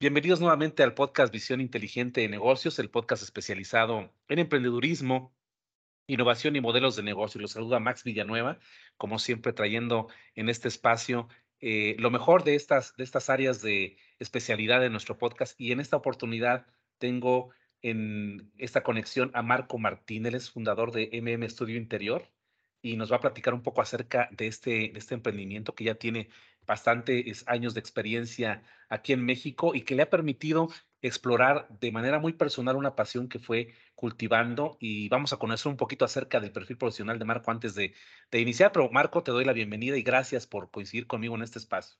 Bienvenidos nuevamente al podcast Visión Inteligente de Negocios, el podcast especializado en emprendedurismo, innovación y modelos de negocio. Los saluda Max Villanueva, como siempre trayendo en este espacio eh, lo mejor de estas, de estas áreas de especialidad de nuestro podcast. Y en esta oportunidad tengo en esta conexión a Marco Martínez, fundador de MM Studio Interior, y nos va a platicar un poco acerca de este, de este emprendimiento que ya tiene bastantes años de experiencia aquí en México y que le ha permitido explorar de manera muy personal una pasión que fue cultivando y vamos a conocer un poquito acerca del perfil profesional de Marco antes de, de iniciar. Pero Marco, te doy la bienvenida y gracias por coincidir conmigo en este espacio.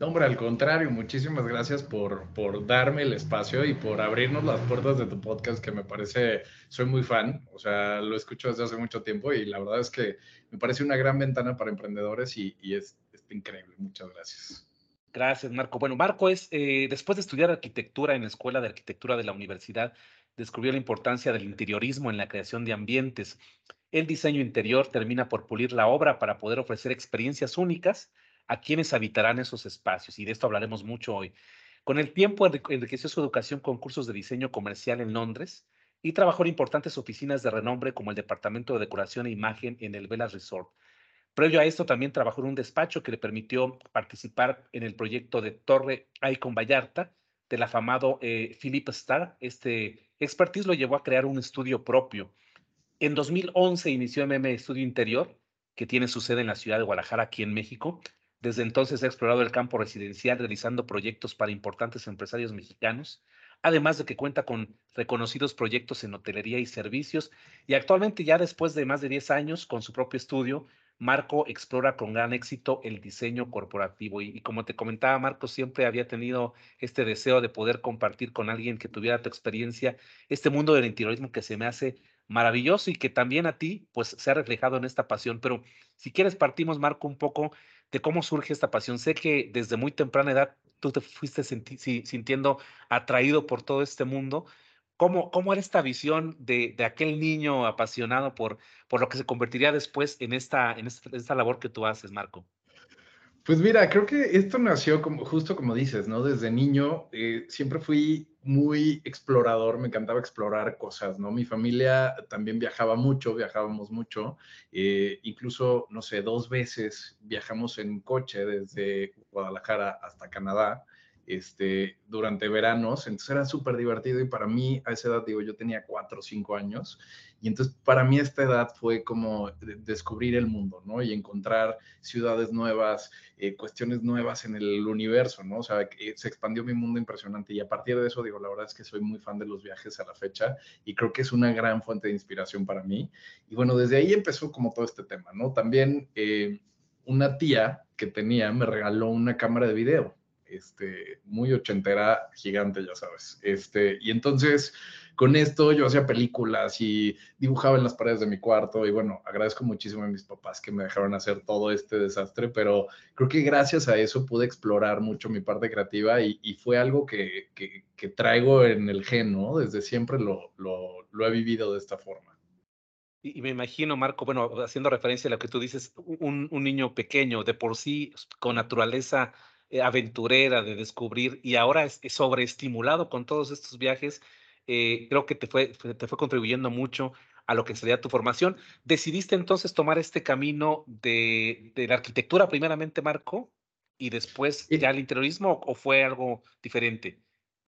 No, hombre, al contrario, muchísimas gracias por, por darme el espacio y por abrirnos las puertas de tu podcast, que me parece, soy muy fan, o sea, lo escucho desde hace mucho tiempo y la verdad es que me parece una gran ventana para emprendedores y, y es, es, increíble. Muchas gracias. Gracias, Marco. Bueno, Marco es, eh, después de estudiar arquitectura en la Escuela de Arquitectura de la Universidad, descubrió la importancia del interiorismo en la creación de ambientes. El diseño interior termina por pulir la obra para poder ofrecer experiencias únicas a quienes habitarán esos espacios, y de esto hablaremos mucho hoy. Con el tiempo enriqueció su educación con cursos de diseño comercial en Londres y trabajó en importantes oficinas de renombre como el Departamento de Decoración e Imagen en el Vela Resort. Previo a esto, también trabajó en un despacho que le permitió participar en el proyecto de Torre Icon Vallarta del afamado eh, Philip Starr. Este expertise lo llevó a crear un estudio propio. En 2011 inició MM Estudio Interior, que tiene su sede en la ciudad de Guadalajara, aquí en México, desde entonces ha explorado el campo residencial realizando proyectos para importantes empresarios mexicanos, además de que cuenta con reconocidos proyectos en hotelería y servicios y actualmente ya después de más de 10 años con su propio estudio, Marco explora con gran éxito el diseño corporativo y, como te comentaba, Marco siempre había tenido este deseo de poder compartir con alguien que tuviera tu experiencia este mundo del interiorismo que se me hace maravilloso y que también a ti pues se ha reflejado en esta pasión. Pero si quieres partimos, Marco, un poco de cómo surge esta pasión. Sé que desde muy temprana edad tú te fuiste sintiendo atraído por todo este mundo. ¿Cómo, cómo era esta visión de, de, aquel niño apasionado por, por lo que se convertiría después en esta, en esta, esta labor que tú haces, Marco? Pues mira, creo que esto nació como, justo como dices, ¿no? Desde niño eh, siempre fui muy explorador, me encantaba explorar cosas, ¿no? Mi familia también viajaba mucho, viajábamos mucho, eh, incluso, no sé, dos veces viajamos en coche desde Guadalajara hasta Canadá este, durante veranos, entonces era súper divertido y para mí a esa edad, digo, yo tenía cuatro o cinco años y entonces para mí esta edad fue como descubrir el mundo, ¿no? Y encontrar ciudades nuevas, eh, cuestiones nuevas en el universo, ¿no? O sea, se expandió mi mundo impresionante y a partir de eso, digo, la verdad es que soy muy fan de los viajes a la fecha y creo que es una gran fuente de inspiración para mí. Y bueno, desde ahí empezó como todo este tema, ¿no? También eh, una tía que tenía me regaló una cámara de video este, muy ochentera, gigante, ya sabes. Este, y entonces, con esto yo hacía películas y dibujaba en las paredes de mi cuarto y bueno, agradezco muchísimo a mis papás que me dejaron hacer todo este desastre, pero creo que gracias a eso pude explorar mucho mi parte creativa y, fue algo que, que, que, traigo en el gen, ¿no? Desde siempre lo, lo, lo he vivido de esta forma. Y, me imagino, Marco, bueno, haciendo referencia a lo que tú dices, un, un niño pequeño, de por sí, con naturaleza eh, aventurera de descubrir y ahora es, sobreestimulado con todos estos viajes, eh, creo que te fue, te fue contribuyendo mucho a lo que sería tu formación. ¿Decidiste entonces tomar este camino de, de la arquitectura primeramente, Marco, y después ya el interiorismo o fue algo diferente?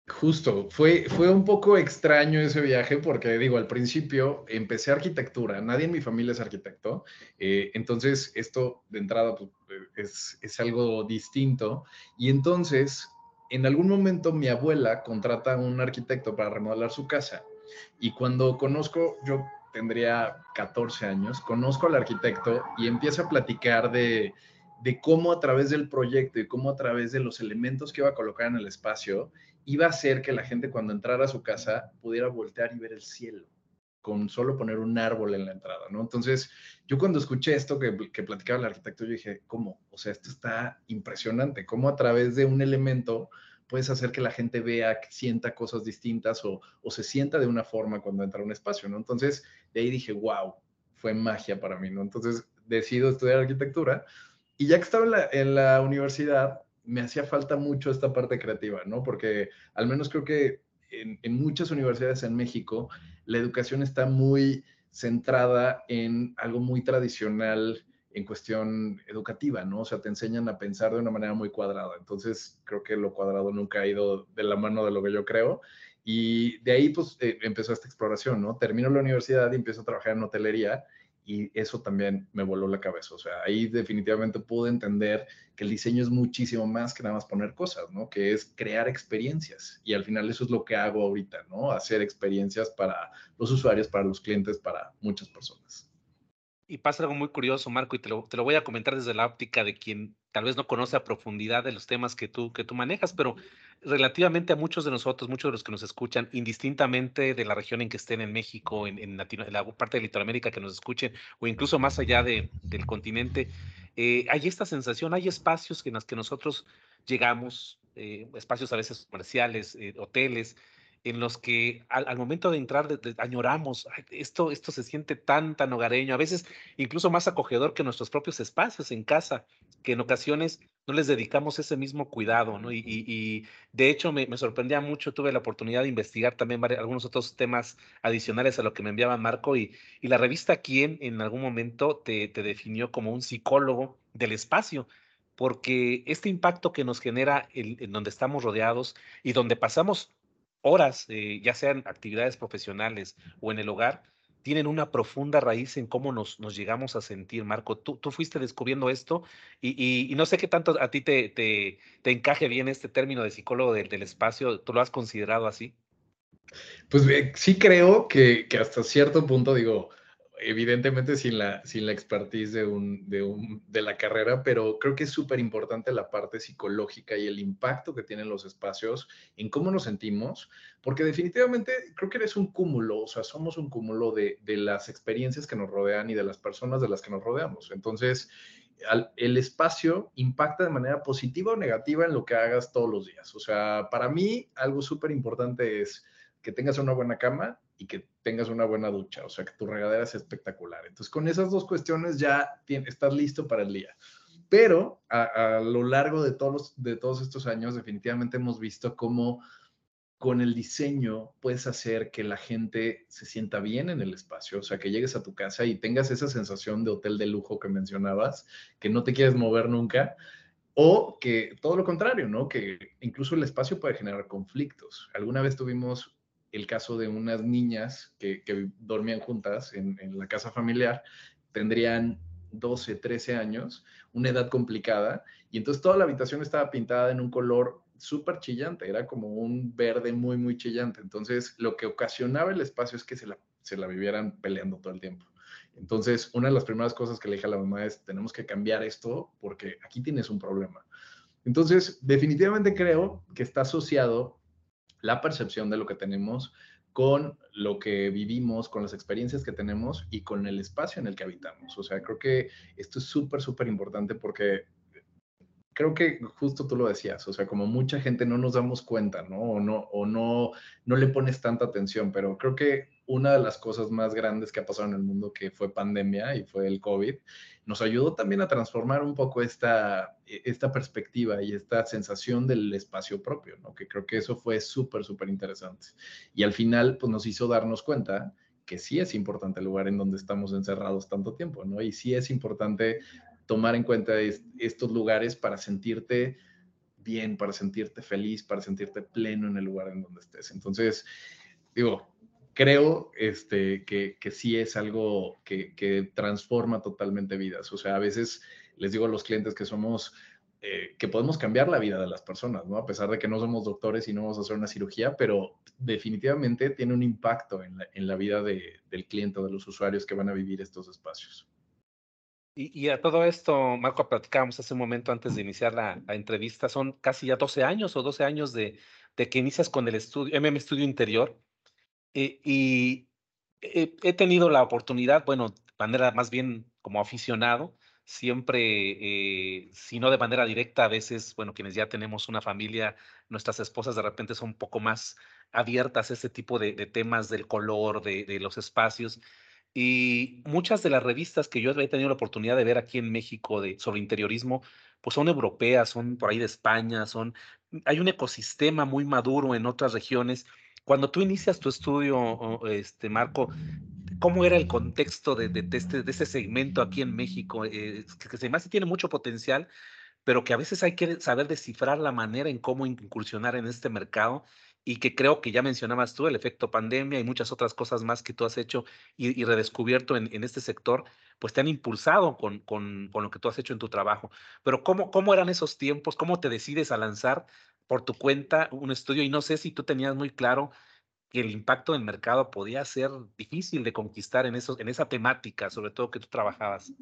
Justo, fue, fue un poco extraño ese viaje porque digo, al principio empecé arquitectura, nadie en mi familia es arquitecto, eh, entonces esto de entrada pues, es, es algo distinto. Y entonces en algún momento mi abuela contrata a un arquitecto para remodelar su casa. Y cuando conozco, yo tendría 14 años, conozco al arquitecto y empiezo a platicar de, de cómo a través del proyecto y cómo a través de los elementos que iba a colocar en el espacio, iba a hacer que la gente cuando entrara a su casa pudiera voltear y ver el cielo con solo poner un árbol en la entrada, ¿no? Entonces, yo cuando escuché esto que, platicaba el arquitecto, yo dije, ¿cómo? O sea, esto está impresionante, cómo a través de un elemento puedes hacer que la gente vea, sienta cosas distintas o, se sienta de una forma cuando entra a un espacio, ¿no? Entonces, de ahí dije, wow, fue magia para mí, ¿no? Entonces, decido estudiar arquitectura y ya que estaba en la universidad, me hacía falta mucho esta parte creativa, ¿no? Porque al menos creo que en, muchas universidades en México la educación está muy centrada en algo muy tradicional en cuestión educativa, ¿no? O sea, te enseñan a pensar de una manera muy cuadrada. Entonces, creo que lo cuadrado nunca ha ido de la mano de lo que yo creo. Y de ahí, pues, eh, empezó esta exploración, ¿no? Termino la universidad y empiezo a trabajar en hotelería y eso también me voló la cabeza. O sea, ahí definitivamente pude entender que el diseño es muchísimo más que nada más poner cosas, ¿no? Que es crear experiencias. Y al final eso es lo que hago ahorita, ¿no? Hacer experiencias para los usuarios, para los clientes, para muchas personas. Y pasa algo muy curioso, Marco, y te lo, te lo voy a comentar desde la óptica de quien tal vez no conoce a profundidad de los temas que tú, que tú manejas, pero relativamente a muchos de nosotros, muchos de los que nos escuchan, indistintamente de la región en que estén en México, en, Latino, en la parte de Latinoamérica que nos escuchen, o incluso más allá de, del continente, eh, hay esta sensación, hay espacios en los que nosotros llegamos, eh, espacios a veces comerciales, eh, hoteles, en los que al, momento de entrar añoramos, esto, esto se siente tan, tan hogareño, a veces incluso más acogedor que nuestros propios espacios en casa, que en ocasiones no les dedicamos ese mismo cuidado, ¿no? Y, de hecho me, sorprendía mucho, tuve la oportunidad de investigar también algunos otros temas adicionales a lo que me enviaba Marco y, y la revista Quién en algún momento te, te definió como un psicólogo del espacio porque este impacto que nos genera el, en donde estamos rodeados y donde pasamos horas, eh, ya sean actividades profesionales o en el hogar, tienen una profunda raíz en cómo nos, nos llegamos a sentir, Marco. Tú, tú fuiste descubriendo esto y, y, no sé qué tanto a ti te, te, te encaje bien este término de psicólogo del, del, espacio. ¿Tú lo has considerado así? Pues sí creo que, que hasta cierto punto, digo, evidentemente sin la, sin la expertise de, un, de, un, de la carrera, pero creo que es súper importante la parte psicológica y el impacto que tienen los espacios en cómo nos sentimos, porque definitivamente creo que eres un cúmulo, o sea, somos un cúmulo de, de las experiencias que nos rodean y de las personas de las que nos rodeamos. Entonces, al, el espacio impacta de manera positiva o negativa en lo que hagas todos los días. O sea, para mí algo súper importante es que tengas una buena cama y que tengas una buena ducha, o sea, que tu regadera sea espectacular. Entonces, con esas dos cuestiones ya estás listo para el día. Pero a, a lo largo de todos, de todos estos años, definitivamente hemos visto cómo con el diseño puedes hacer que la gente se sienta bien en el espacio, o sea, que llegues a tu casa y tengas esa sensación de hotel de lujo que mencionabas, que no te quieres mover nunca, o que todo lo contrario, ¿no? Que incluso el espacio puede generar conflictos. Alguna vez tuvimos el caso de unas niñas que, dormían juntas en, en, la casa familiar, tendrían 12, 13 años, una edad complicada, y entonces toda la habitación estaba pintada en un color súper chillante, era como un verde muy, muy chillante. Entonces, lo que ocasionaba el espacio es que se la, se la vivieran peleando todo el tiempo. Entonces, una de las primeras cosas que le dije a la mamá es, tenemos que cambiar esto porque aquí tienes un problema. Entonces, definitivamente creo que está asociado la percepción de lo que tenemos con lo que vivimos, con las experiencias que tenemos y con el espacio en el que habitamos. O sea, creo que esto es súper, súper importante porque creo que justo tú lo decías, o sea, como mucha gente no nos damos cuenta, ¿no? O no, o no, no le pones tanta atención, pero creo que una de las cosas más grandes que ha pasado en el mundo, que fue pandemia y fue el COVID, nos ayudó también a transformar un poco esta, esta perspectiva y esta sensación del espacio propio, ¿no? Que creo que eso fue súper, súper interesante. Y al final, pues nos hizo darnos cuenta que sí es importante el lugar en donde estamos encerrados tanto tiempo, ¿no? Y sí es importante tomar en cuenta estos lugares para sentirte bien, para sentirte feliz, para sentirte pleno en el lugar en donde estés. Entonces, digo, creo este, que, sí es algo que, que, transforma totalmente vidas. O sea, a veces les digo a los clientes que somos, eh, que podemos cambiar la vida de las personas, ¿no? A pesar de que no somos doctores y no vamos a hacer una cirugía, pero definitivamente tiene un impacto en la, vida de, del cliente o de los usuarios que van a vivir estos espacios. Y, y, a todo esto, Marco, platicábamos hace un momento antes de iniciar la, entrevista, son casi ya 12 años o 12 años de, que inicias con el estudio, MM Estudio Interior. Eh, y he, he, tenido la oportunidad, bueno, de manera más bien como aficionado, siempre, eh, si no de manera directa, a veces, bueno, quienes ya tenemos una familia, nuestras esposas de repente son un poco más abiertas a este tipo de, temas del color, de los espacios Y muchas de las revistas que yo he tenido la oportunidad de ver aquí en México de, sobre interiorismo, pues son europeas, son por ahí de España, son, hay un ecosistema muy maduro en otras regiones. Cuando tú inicias tu estudio, este, Marco, ¿cómo era el contexto de, de, este, de este segmento aquí en México? Eh, que, que hace tiene mucho potencial, pero que a veces hay que saber descifrar la manera en cómo incursionar en este mercado y que creo que ya mencionabas tú, el efecto pandemia y muchas otras cosas más que tú has hecho y, y redescubierto en, en, este sector, pues te han impulsado con, con, con, lo que tú has hecho en tu trabajo. Pero ¿cómo, ¿cómo eran esos tiempos? ¿Cómo te decides a lanzar por tu cuenta un estudio? Y no sé si tú tenías muy claro que el impacto del mercado podía ser difícil de conquistar en, esos, en esa temática, sobre todo que tú trabajabas.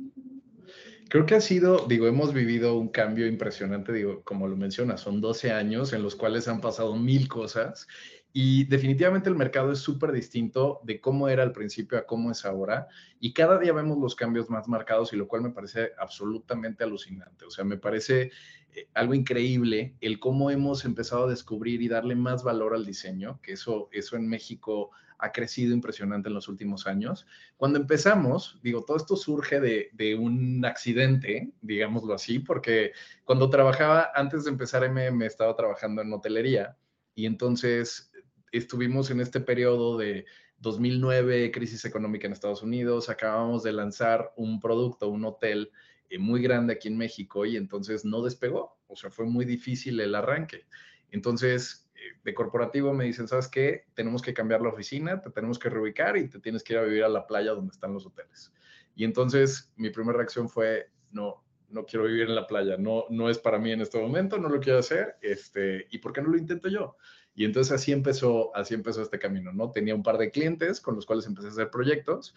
Creo que ha sido, digo, hemos vivido un cambio impresionante, digo, como lo mencionas, son 12 años en los cuales han pasado mil cosas y definitivamente el mercado es súper distinto de cómo era al principio a cómo es ahora. Y cada día vemos los cambios más marcados y lo cual me parece absolutamente alucinante. O sea, me parece eh, algo increíble el cómo hemos empezado a descubrir y darle más valor al diseño, que eso, eso en México ha crecido impresionante en los últimos años. Cuando empezamos, digo, todo esto surge de, un accidente, digámoslo así, porque cuando trabajaba, antes de empezar MM, estaba trabajando en hotelería y entonces estuvimos en este periodo de 2009, crisis económica en Estados Unidos, acabamos de lanzar un producto, un hotel eh, muy grande aquí en México y entonces no despegó, o sea, fue muy difícil el arranque. Entonces, de corporativo me dicen, ¿sabes qué? Tenemos que cambiar la oficina, te tenemos que reubicar y te tienes que ir a vivir a la playa donde están los hoteles. Y entonces mi primera reacción fue, no, no quiero vivir en la playa, no, no es para mí en este momento, no lo quiero hacer, este, ¿y por qué no lo intento yo? Y entonces así empezó, así empezó este camino, ¿no? Tenía un par de clientes con los cuales empecé a hacer proyectos.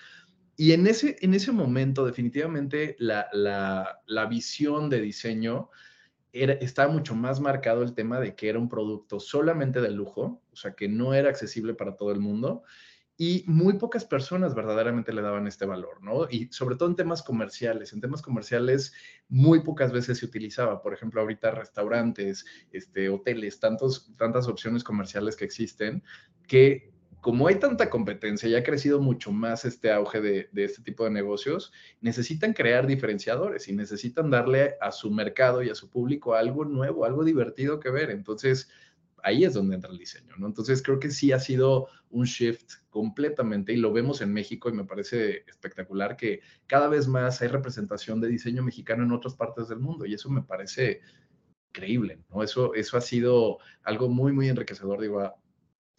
Y en ese, en ese momento, definitivamente, la, la, la visión de diseño era, estaba mucho más marcado el tema de que era un producto solamente de lujo, o sea, que no era accesible para todo el mundo y muy pocas personas verdaderamente le daban este valor, ¿no? Y sobre todo en temas comerciales. En temas comerciales muy pocas veces se utilizaba. Por ejemplo, ahorita restaurantes, este, hoteles, tantos, tantas opciones comerciales que existen que como hay tanta competencia y ha crecido mucho más este auge de, este tipo de negocios, necesitan crear diferenciadores y necesitan darle a su mercado y a su público algo nuevo, algo divertido que ver. Entonces, ahí es donde entra el diseño, ¿no? Entonces creo que sí ha sido un shift completamente y lo vemos en México y me parece espectacular que cada vez más hay representación de diseño mexicano en otras partes del mundo y eso me parece increíble, ¿no? Eso, eso ha sido algo muy, muy enriquecedor, digo,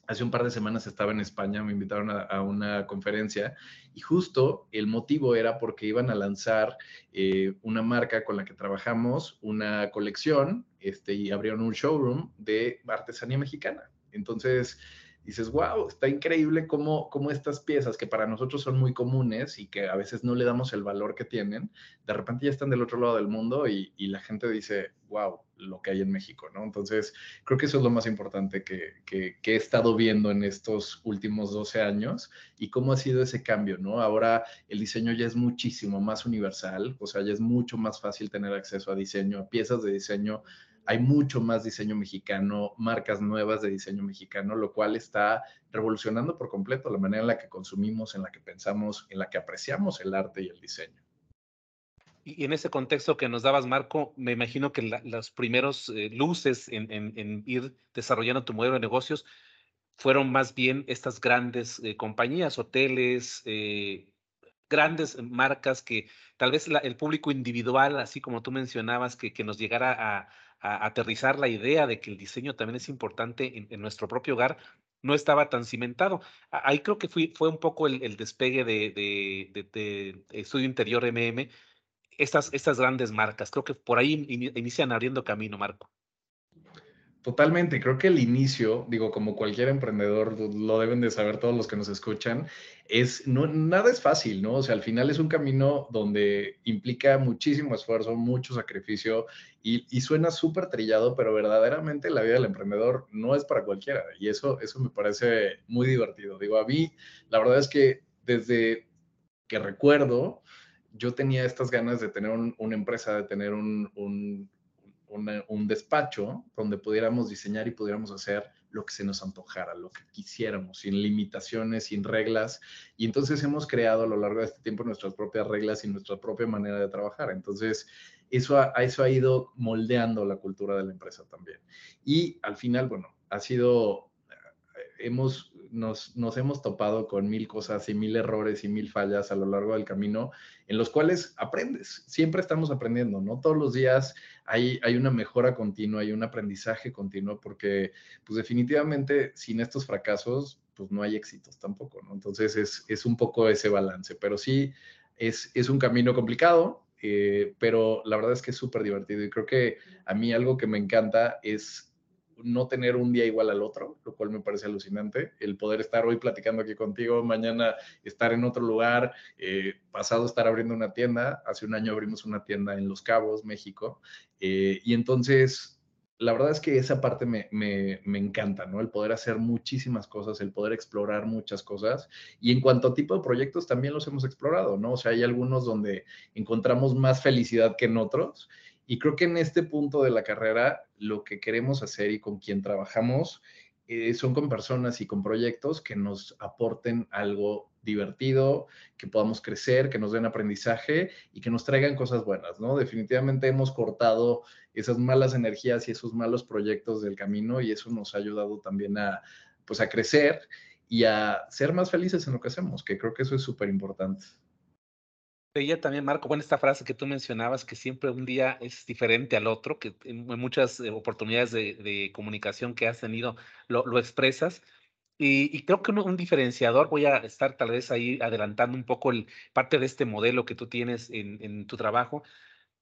Hace un par de semanas estaba en España, me invitaron a, una conferencia y justo el motivo era porque iban a lanzar eh, una marca con la que trabajamos, una colección, este, y abrieron un showroom de artesanía mexicana. Entonces, dices, wow, está increíble cómo, cómo estas piezas que para nosotros son muy comunes y que a veces no le damos el valor que tienen, de repente ya están del otro lado del mundo y, y la gente dice, wow, lo que hay en México, ¿no? Entonces, creo que eso es lo más importante que, que, que, he estado viendo en estos últimos 12 años y cómo ha sido ese cambio, ¿no? Ahora el diseño ya es muchísimo más universal, o sea, ya es mucho más fácil tener acceso a diseño, a piezas de diseño hay mucho más diseño mexicano, marcas nuevas de diseño mexicano, lo cual está revolucionando por completo la manera en la que consumimos, en la que pensamos, en la que apreciamos el arte y el diseño. Y en ese contexto que nos dabas, Marco, me imagino que la, los primeros eh, luces en, ir desarrollando tu modelo de negocios fueron más bien estas grandes eh, compañías, hoteles, eh, grandes marcas que tal vez el público individual, así como tú mencionabas, que, que nos llegara a, a, aterrizar la idea de que el diseño también es importante en, nuestro propio hogar, no estaba tan cimentado. Ahí creo que fue un poco el, el despegue de, de, de, Estudio Interior MM, estas, estas grandes marcas. Creo que por ahí in, inician abriendo camino, Marco. Totalmente, creo que el inicio, digo, como cualquier emprendedor, lo deben de saber todos los que nos escuchan, es, no, nada es fácil, ¿no? O sea, al final es un camino donde implica muchísimo esfuerzo, mucho sacrificio y, suena súper trillado, pero verdaderamente la vida del emprendedor no es para cualquiera y eso, eso me parece muy divertido. Digo, a mí, la verdad es que desde que recuerdo, yo tenía estas ganas de tener un, una empresa, de tener un, un despacho donde pudiéramos diseñar y pudiéramos hacer lo que se nos antojara, lo que quisiéramos, sin limitaciones, sin reglas. Y entonces hemos creado a lo largo de este tiempo nuestras propias reglas y nuestra propia manera de trabajar. Entonces, eso ha, eso ha ido moldeando la cultura de la empresa también. Y al final, bueno, ha sido, eh, hemos nos, hemos topado con mil cosas y mil errores y mil fallas a lo largo del camino en los cuales aprendes. Siempre estamos aprendiendo, ¿no? Todos los días hay, hay una mejora continua, hay un aprendizaje continuo, porque pues definitivamente sin estos fracasos, pues no hay éxitos tampoco, ¿no? Entonces es, un poco ese balance, pero sí es, es un camino complicado, eh, pero la verdad es que es súper divertido y creo que a mí algo que me encanta es no tener un día igual al otro, lo cual me parece alucinante. El poder estar hoy platicando aquí contigo, mañana estar en otro lugar, eh, pasado estar abriendo una tienda. Hace un año abrimos una tienda en Los Cabos, México. Eh, y entonces, la verdad es que esa parte me, me, me, encanta, ¿no? El poder hacer muchísimas cosas, el poder explorar muchas cosas. Y en cuanto a tipo de proyectos, también los hemos explorado, ¿no? O sea, hay algunos donde encontramos más felicidad que en otros y creo que en este punto de la carrera, lo que queremos hacer y con quien trabajamos eh, son con personas y con proyectos que nos aporten algo divertido, que podamos crecer, que nos den aprendizaje y que nos traigan cosas buenas, ¿no? Definitivamente hemos cortado esas malas energías y esos malos proyectos del camino y eso nos ha ayudado también a, pues, a crecer y a ser más felices en lo que hacemos, que creo que eso es súper importante. Veía también, Marco, bueno, esta frase que tú mencionabas, que siempre un día es diferente al otro, que en muchas eh, oportunidades de, comunicación que has tenido lo, expresas. Y, creo que un, diferenciador, voy a estar tal vez ahí adelantando un poco el, parte de este modelo que tú tienes en, tu trabajo,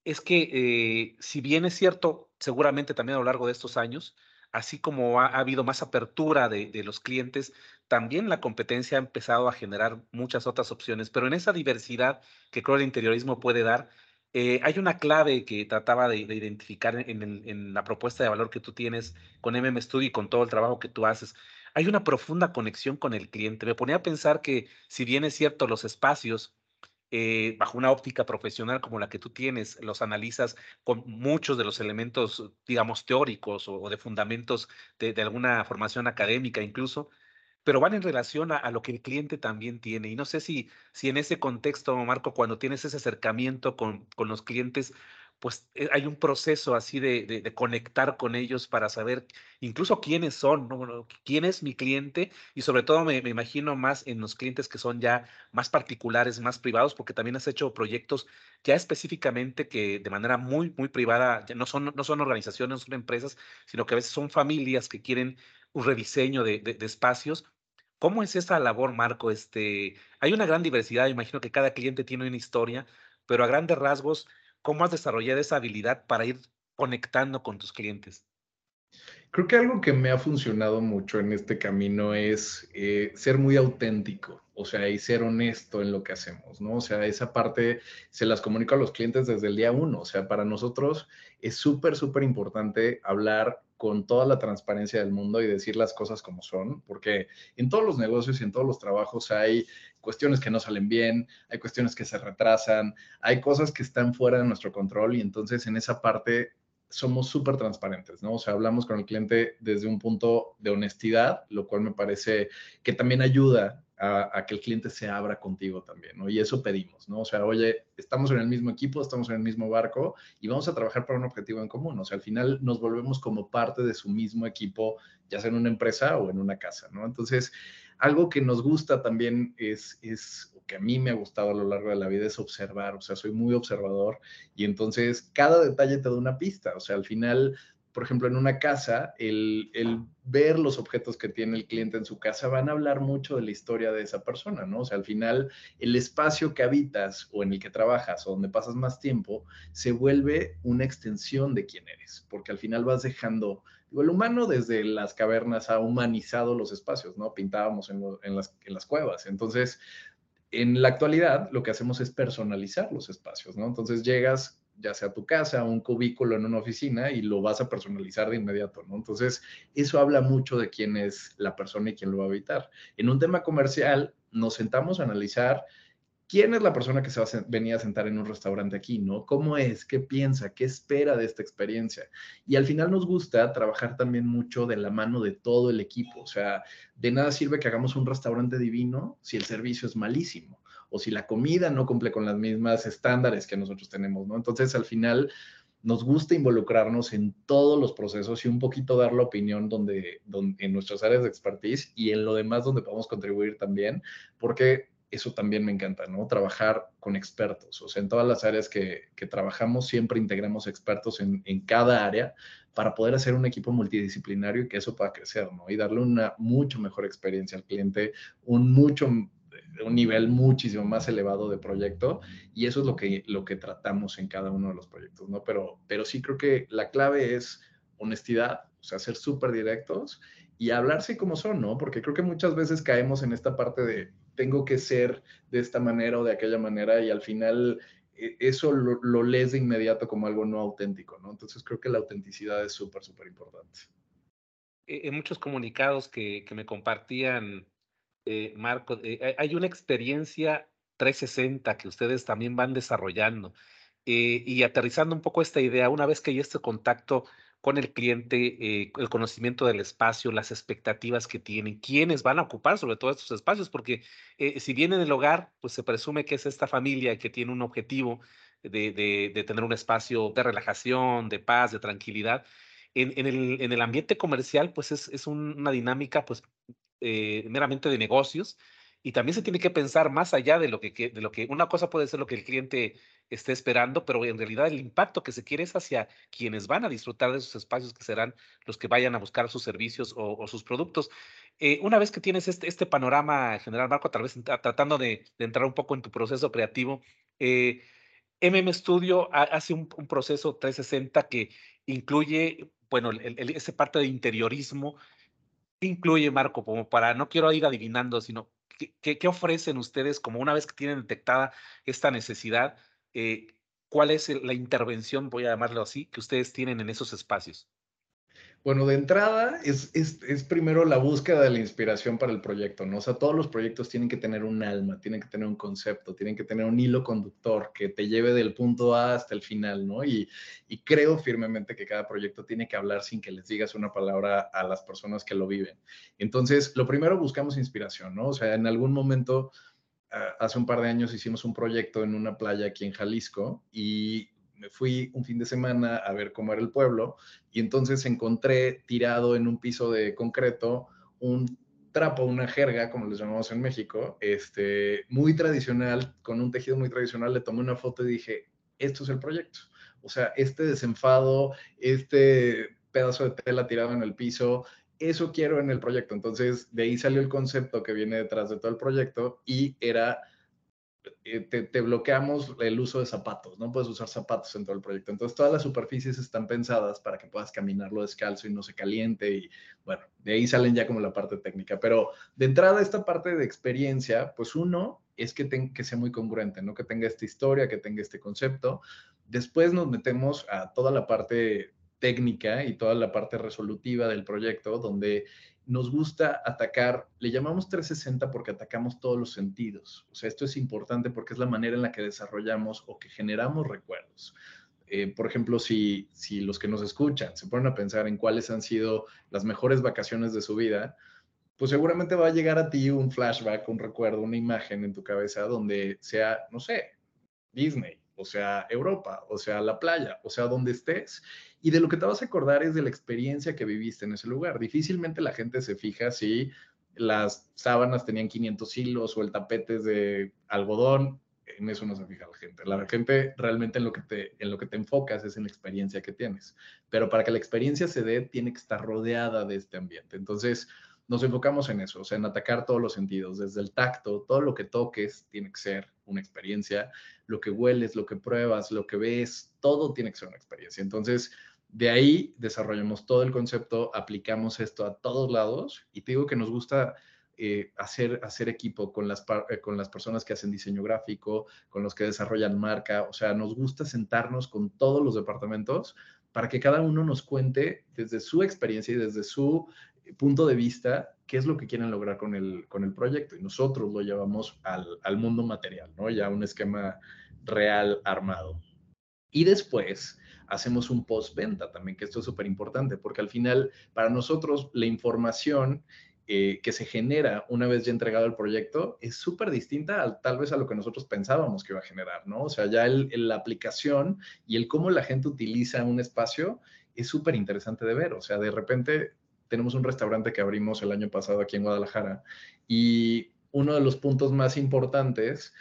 es que eh, si bien es cierto, seguramente también a lo largo de estos años, así como ha, habido más apertura de, los clientes, también la competencia ha empezado a generar muchas otras opciones, pero en esa diversidad que creo el interiorismo puede dar, eh, hay una clave que trataba de, identificar en, la propuesta de valor que tú tienes con MM Studio y con todo el trabajo que tú haces. Hay una profunda conexión con el cliente. Me ponía a pensar que si bien es cierto los espacios eh, bajo una óptica profesional como la que tú tienes, los analizas con muchos de los elementos, digamos, teóricos o, de fundamentos de, alguna formación académica incluso, pero van en relación a, lo que el cliente también tiene. Y no sé si, si en ese contexto, Marco, cuando tienes ese acercamiento con, con los clientes, pues eh, hay un proceso así de, de, conectar con ellos para saber incluso quiénes son, ¿no? quién es mi cliente y sobre todo me, imagino más en los clientes que son ya más particulares, más privados, porque también has hecho proyectos ya específicamente que de manera muy, muy privada, no son, no son organizaciones, no son empresas, sino que a veces son familias que quieren un rediseño de, de, espacios. ¿Cómo es esa labor, Marco? Este, hay una gran diversidad, imagino que cada cliente tiene una historia, pero a grandes rasgos, ¿cómo has desarrollado esa habilidad para ir conectando con tus clientes? Creo que algo que me ha funcionado mucho en este camino es eh, ser muy auténtico, o sea, y ser honesto en lo que hacemos, ¿no? O sea, esa parte se las comunico a los clientes desde el día uno, o sea, para nosotros es súper, súper importante hablar con toda la transparencia del mundo y decir las cosas como son, porque en todos los negocios y en todos los trabajos hay cuestiones que no salen bien, hay cuestiones que se retrasan, hay cosas que están fuera de nuestro control y entonces en esa parte somos súper transparentes, ¿no? O sea, hablamos con el cliente desde un punto de honestidad, lo cual me parece que también ayuda a, que el cliente se abra contigo también, ¿no? Y eso pedimos, ¿no? O sea, oye, estamos en el mismo equipo, estamos en el mismo barco y vamos a trabajar para un objetivo en común. O sea, al final nos volvemos como parte de su mismo equipo, ya sea en una empresa o en una casa, ¿no? Entonces, algo que nos gusta también es, es que a mí me ha gustado a lo largo de la vida es observar, o sea, soy muy observador y entonces cada detalle te da una pista, o sea, al final por ejemplo, en una casa, el, ver los objetos que tiene el cliente en su casa van a hablar mucho de la historia de esa persona, ¿no? O sea, al final, el espacio que habitas o en el que trabajas o donde pasas más tiempo se vuelve una extensión de quién eres, porque al final vas dejando, el humano desde las cavernas ha humanizado los espacios, ¿no? Pintábamos en, las, las cuevas, entonces... En la actualidad, lo que hacemos es personalizar los espacios, ¿no? Entonces llegas, ya sea tu casa, un cubículo en una oficina y lo vas a personalizar de inmediato, ¿no? Entonces, eso habla mucho de quién es la persona y quién lo va a habitar. En un tema comercial, nos sentamos a analizar ¿quién es la persona que se va a venir a sentar en un restaurante aquí, no? ¿Cómo es? ¿Qué piensa? ¿Qué espera de esta experiencia? Y al final nos gusta trabajar también mucho de la mano de todo el equipo. O sea, de nada sirve que hagamos un restaurante divino si el servicio es malísimo o si la comida no cumple con las mismas estándares que nosotros tenemos, ¿no? Entonces, al final, nos gusta involucrarnos en todos los procesos y un poquito dar la opinión donde, en nuestras áreas de expertise y en lo demás donde podemos contribuir también, porque eso también me encanta, ¿no? Trabajar con expertos. O sea, en todas las áreas que, trabajamos siempre integramos expertos en, cada área para poder hacer un equipo multidisciplinario y que eso pueda crecer, ¿no? Y darle una mucho mejor experiencia al cliente, un mucho un nivel muchísimo más elevado de proyecto y eso es lo que, lo que tratamos en cada uno de los proyectos, ¿no? Pero, pero sí creo que la clave es honestidad, o sea, ser súper directos y hablarse como son, ¿no? Porque creo que muchas veces caemos en esta parte de tengo que ser de esta manera o de aquella manera y al final eh, eso lo, lees de inmediato como algo no auténtico, ¿no? Entonces creo que la autenticidad es súper, súper importante. E, en muchos comunicados que, que me compartían, eh, Marco, eh, hay una experiencia 360 que ustedes también van desarrollando y aterrizando un poco esta idea, una vez que hay este contacto con el cliente, eh, el conocimiento del espacio, las expectativas que tienen, quiénes van a ocupar sobre todo estos espacios, porque eh, si bien en el hogar, pues se presume que es esta familia que tiene un objetivo de, tener un espacio de relajación, de paz, de tranquilidad. En, el, en el, ambiente comercial, pues es, es una dinámica pues eh, meramente de negocios y también se tiene que pensar más allá de lo que, de lo que una cosa puede ser lo que el cliente esté esperando, pero en realidad el impacto que se quiere es hacia quienes van a disfrutar de esos espacios que serán los que vayan a buscar sus servicios o, sus productos. Eh, una vez que tienes este, este, panorama general, Marco, tal vez tratando de, entrar un poco en tu proceso creativo, MM Studio hace un, proceso 360 que incluye, bueno, ese parte de interiorismo, incluye, Marco, como para, no quiero ir adivinando, sino ¿Qué, ofrecen ustedes como una vez que tienen detectada esta necesidad? Eh, ¿Cuál es la intervención, voy a llamarlo así, que ustedes tienen en esos espacios? Bueno, de entrada es, es, primero la búsqueda de la inspiración para el proyecto, ¿no? O sea, todos los proyectos tienen que tener un alma, tienen que tener un concepto, tienen que tener un hilo conductor que te lleve del punto A hasta el final, ¿no? Y, y creo firmemente que cada proyecto tiene que hablar sin que les digas una palabra a las personas que lo viven. Entonces, lo primero buscamos inspiración, ¿no? O sea, en algún momento hace un par de años hicimos un proyecto en una playa aquí en Jalisco y me fui un fin de semana a ver cómo era el pueblo y entonces encontré tirado en un piso de concreto un trapo, una jerga, como les llamamos en México, este, muy tradicional, con un tejido muy tradicional, le tomé una foto y dije, esto es el proyecto. O sea, este desenfado, este pedazo de tela tirado en el piso, eso quiero en el proyecto. Entonces, de ahí salió el concepto que viene detrás de todo el proyecto y era eh, te, bloqueamos el uso de zapatos, no puedes usar zapatos en todo el proyecto. Entonces, todas las superficies están pensadas para que puedas caminarlo descalzo y no se caliente. Y bueno, de ahí salen ya como la parte técnica. Pero de entrada, esta parte de experiencia, pues uno es que, que sea muy congruente, ¿no? Que tenga esta historia, que tenga este concepto. Después nos metemos a toda la parte técnica y toda la parte resolutiva del proyecto, donde nos gusta atacar, le llamamos 360 porque atacamos todos los sentidos. O sea, esto es importante porque es la manera en la que desarrollamos o que generamos recuerdos. Eh, por ejemplo, si, si los que nos escuchan se ponen a pensar en cuáles han sido las mejores vacaciones de su vida, pues seguramente va a llegar a ti un flashback, un recuerdo, una imagen en tu cabeza donde sea, no sé, Disney, o sea, Europa, o sea, la playa, o sea, donde estés. Y de lo que te vas a acordar es de la experiencia que viviste en ese lugar. Difícilmente la gente se fija si las sábanas tenían 500 hilos o el tapete es de algodón. En eso no se fija la gente. La gente realmente en lo, que te, en lo que te enfocas es en la experiencia que tienes. Pero para que la experiencia se dé, tiene que estar rodeada de este ambiente. Entonces, nos enfocamos en eso, o sea, en atacar todos los sentidos, desde el tacto, todo lo que toques tiene que ser una experiencia, lo que hueles, lo que pruebas, lo que ves, todo tiene que ser una experiencia. Entonces, de ahí desarrollamos todo el concepto, aplicamos esto a todos lados y te digo que nos gusta eh, hacer, hacer equipo con las, eh, con las personas que hacen diseño gráfico, con los que desarrollan marca, o sea, nos gusta sentarnos con todos los departamentos para que cada uno nos cuente desde su experiencia y desde su punto de vista qué es lo que quieren lograr con el, con el proyecto y nosotros lo llevamos al, al mundo material, ¿no? Ya un esquema real armado. Y después hacemos un post-venta también, que esto es súper importante, porque al final, para nosotros, la información eh, que se genera una vez ya entregado el proyecto es súper distinta tal vez a lo que nosotros pensábamos que iba a generar, ¿no? O sea, ya el, la aplicación y el cómo la gente utiliza un espacio es súper interesante de ver. O sea, de repente tenemos un restaurante que abrimos el año pasado aquí en Guadalajara y uno de los puntos más importantes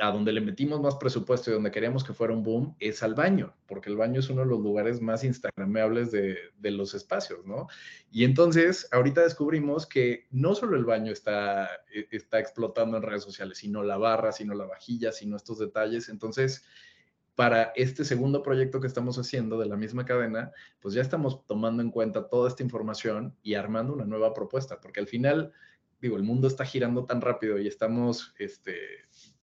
a donde le metimos más presupuesto y donde queríamos que fuera un boom es al baño, porque el baño es uno de los lugares más instagrameables de, de los espacios, ¿no? Y entonces, ahorita descubrimos que no solo el baño está, e, está explotando en redes sociales, sino la barra, sino la vajilla, sino estos detalles. Entonces, para este segundo proyecto que estamos haciendo de la misma cadena, pues ya estamos tomando en cuenta toda esta información y armando una nueva propuesta, porque al final, digo, el mundo está girando tan rápido y estamos, este,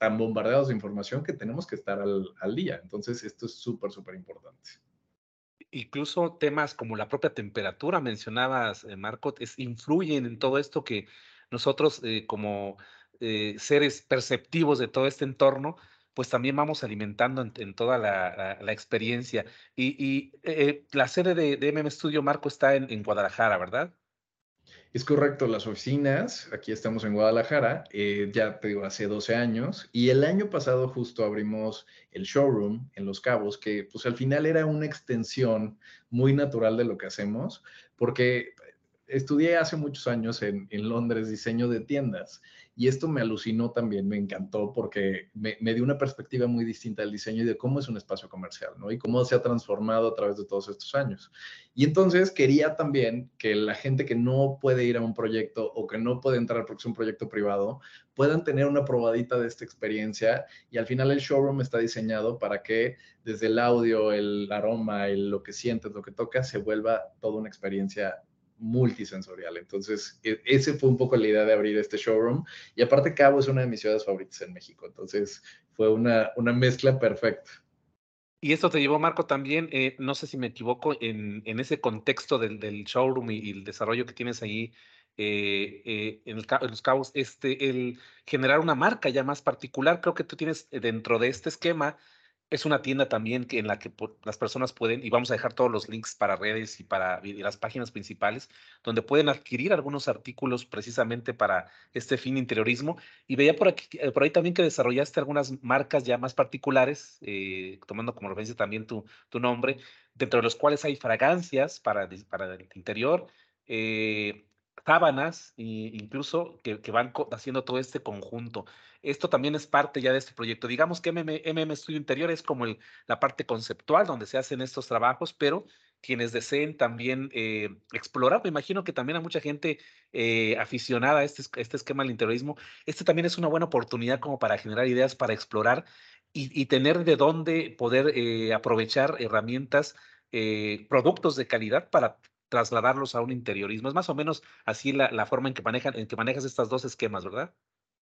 tan bombardeados de información que tenemos que estar al, día. Entonces, esto es súper, súper importante. Incluso temas como la propia temperatura, mencionabas, eh, Marco, es, influyen en todo esto que nosotros eh, como eh, seres perceptivos de todo este entorno, pues también vamos alimentando en, toda la, experiencia. Y, la sede de, de, MM Studio, Marco, está en, en Guadalajara, ¿verdad? Es correcto, las oficinas, aquí estamos en Guadalajara, eh, ya te digo, hace 12 años, y el año pasado justo abrimos el showroom en Los Cabos, que pues al final era una extensión muy natural de lo que hacemos, porque estudié hace muchos años en, Londres diseño de tiendas y esto me alucinó también, me encantó porque me, dio una perspectiva muy distinta del diseño y de cómo es un espacio comercial, ¿no? Y cómo se ha transformado a través de todos estos años. Y entonces quería también que la gente que no puede ir a un proyecto o que no puede entrar porque es un proyecto privado, puedan tener una probadita de esta experiencia y al final el showroom está diseñado para que desde el audio, el aroma, el, lo que sientes, lo que tocas, se vuelva toda una experiencia multisensorial. Entonces, e, ese fue un poco la idea de abrir este showroom. Y aparte, Cabo es una de mis ciudades favoritas en México. Entonces, fue una, una mezcla perfecta. Y esto te llevó, Marco, también, eh, no sé si me equivoco, en, en ese contexto del, del showroom y, el desarrollo que tienes ahí eh, eh, en, en, los cabos, este, el generar una marca ya más particular. Creo que tú tienes dentro de este esquema es una tienda también que, en la que las personas pueden, y vamos a dejar todos los links para redes y para las páginas principales, donde pueden adquirir algunos artículos precisamente para este fin de interiorismo. Y veía por, aquí, eh, por ahí también que desarrollaste algunas marcas ya más particulares, eh, tomando como referencia también tu, tu nombre, dentro de los cuales hay fragancias para, para el interior, eh, sábanas incluso que, que, van haciendo todo este conjunto. Esto también es parte ya de este proyecto. Digamos que MM, MM Studio Interior es como la parte conceptual donde se hacen estos trabajos, pero quienes deseen también eh, explorar, me imagino que también a mucha gente eh, aficionada a este, este esquema del interiorismo, este también es una buena oportunidad como para generar ideas, para explorar y, y tener de dónde poder eh, aprovechar herramientas, productos de calidad para trasladarlos a un interiorismo. Es más o menos así la, la forma en que, manejan, en que manejas estos dos esquemas, ¿verdad?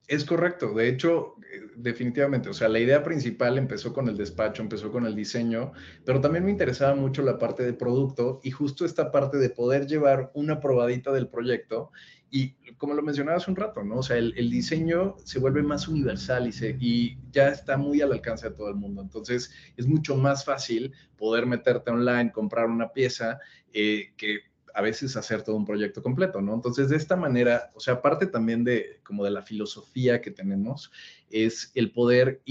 Es correcto, de hecho, eh, definitivamente, o sea, la idea principal empezó con el despacho, empezó con el diseño, pero también me interesaba mucho la parte de producto y justo esta parte de poder llevar una probadita del proyecto y como lo mencionaba hace un rato, ¿no? O sea, el, diseño se vuelve más universal y, se, y ya está muy al alcance de todo el mundo. Entonces, es mucho más fácil poder meterte online, comprar una pieza eh, que a veces hacer todo un proyecto completo, ¿no? Entonces, de esta manera, o sea, aparte también de como de la filosofía que tenemos, es el poder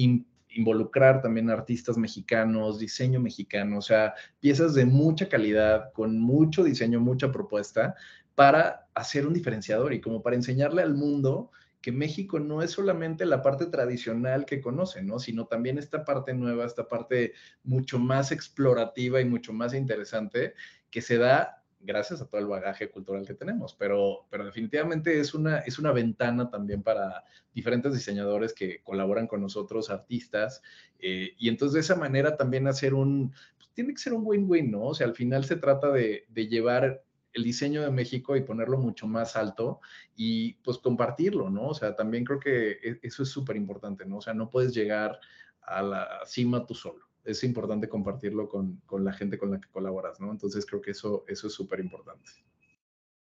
involucrar también artistas mexicanos, diseño mexicano, o sea, piezas de mucha calidad, con mucho diseño, mucha propuesta, para hacer un diferenciador y como para enseñarle al mundo que México no es solamente la parte tradicional que conoce, ¿no? Sino también esta parte nueva, esta parte mucho más explorativa y mucho más interesante que se da gracias a todo el bagaje cultural que tenemos, pero, pero definitivamente es una, es una ventana también para diferentes diseñadores que colaboran con nosotros, artistas, eh, y entonces de esa manera también hacer un, pues tiene que ser un win-win, ¿no? O sea, al final se trata de, de llevar el diseño de México y ponerlo mucho más alto y pues compartirlo, ¿no? O sea, también creo que e, eso es súper importante, ¿no? O sea, no puedes llegar a la cima tú solo. Es importante compartirlo con, con, la gente con la que colaboras, ¿no? Entonces creo que eso, eso es súper importante.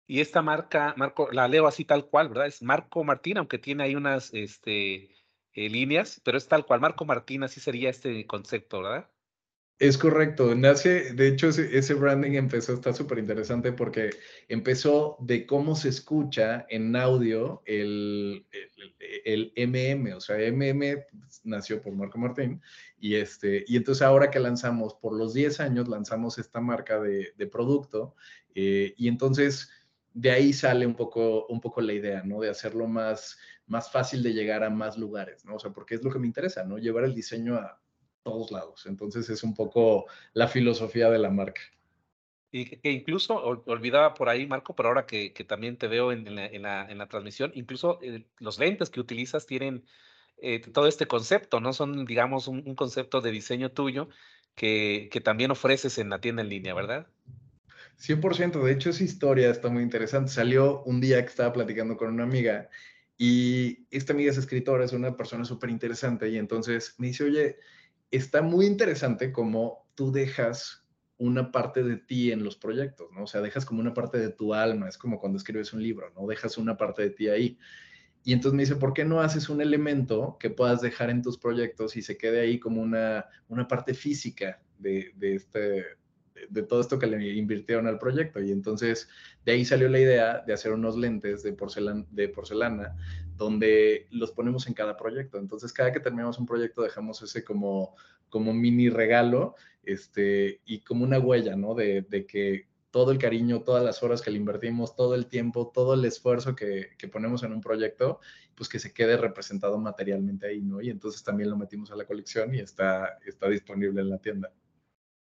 Y esta marca, Marco, la leo así tal cual, ¿verdad? Es Marco Martín, aunque tiene ahí unas este, eh, líneas, pero es tal cual. Marco Martín, así sería este concepto, ¿verdad? Es correcto, nace, de hecho ese, branding empezó, está súper interesante porque empezó de cómo se escucha en audio el, el, MM, o sea, MM nació por Marco Martín y, este, y entonces ahora que lanzamos, por los 10 años lanzamos esta marca de, producto eh, y entonces de ahí sale un poco, un poco la idea, ¿no? De hacerlo más, más fácil de llegar a más lugares, ¿no? O sea, porque es lo que me interesa, ¿no? Llevar el diseño a todos lados. Entonces es un poco la filosofía de la marca. Y que, incluso, olvidaba por ahí, Marco, pero ahora que, también te veo en, la, transmisión, incluso eh, los lentes que utilizas tienen eh, todo este concepto, ¿no? Son, digamos, un, concepto de diseño tuyo que, que, también ofreces en la tienda en línea, ¿verdad? 100%, de hecho esa historia está muy interesante. Salió un día que estaba platicando con una amiga y esta amiga es escritora, es una persona súper interesante y entonces me dice, oye, está muy interesante cómo tú dejas una parte de ti en los proyectos, ¿no? O sea, dejas como una parte de tu alma, es como cuando escribes un libro, ¿no? Dejas una parte de ti ahí. Y entonces me dice, ¿por qué no haces un elemento que puedas dejar en tus proyectos y se quede ahí como una, una parte física de, de este, de todo esto que le invirtieron al proyecto. Y entonces de ahí salió la idea de hacer unos lentes de porcelana, de porcelana donde los ponemos en cada proyecto. Entonces cada que terminamos un proyecto dejamos ese como, como mini regalo este, y como una huella, ¿no? De, de que todo el cariño, todas las horas que le invertimos, todo el tiempo, todo el esfuerzo que, que, ponemos en un proyecto, pues que se quede representado materialmente ahí, ¿no? Y entonces también lo metimos a la colección y está, está disponible en la tienda.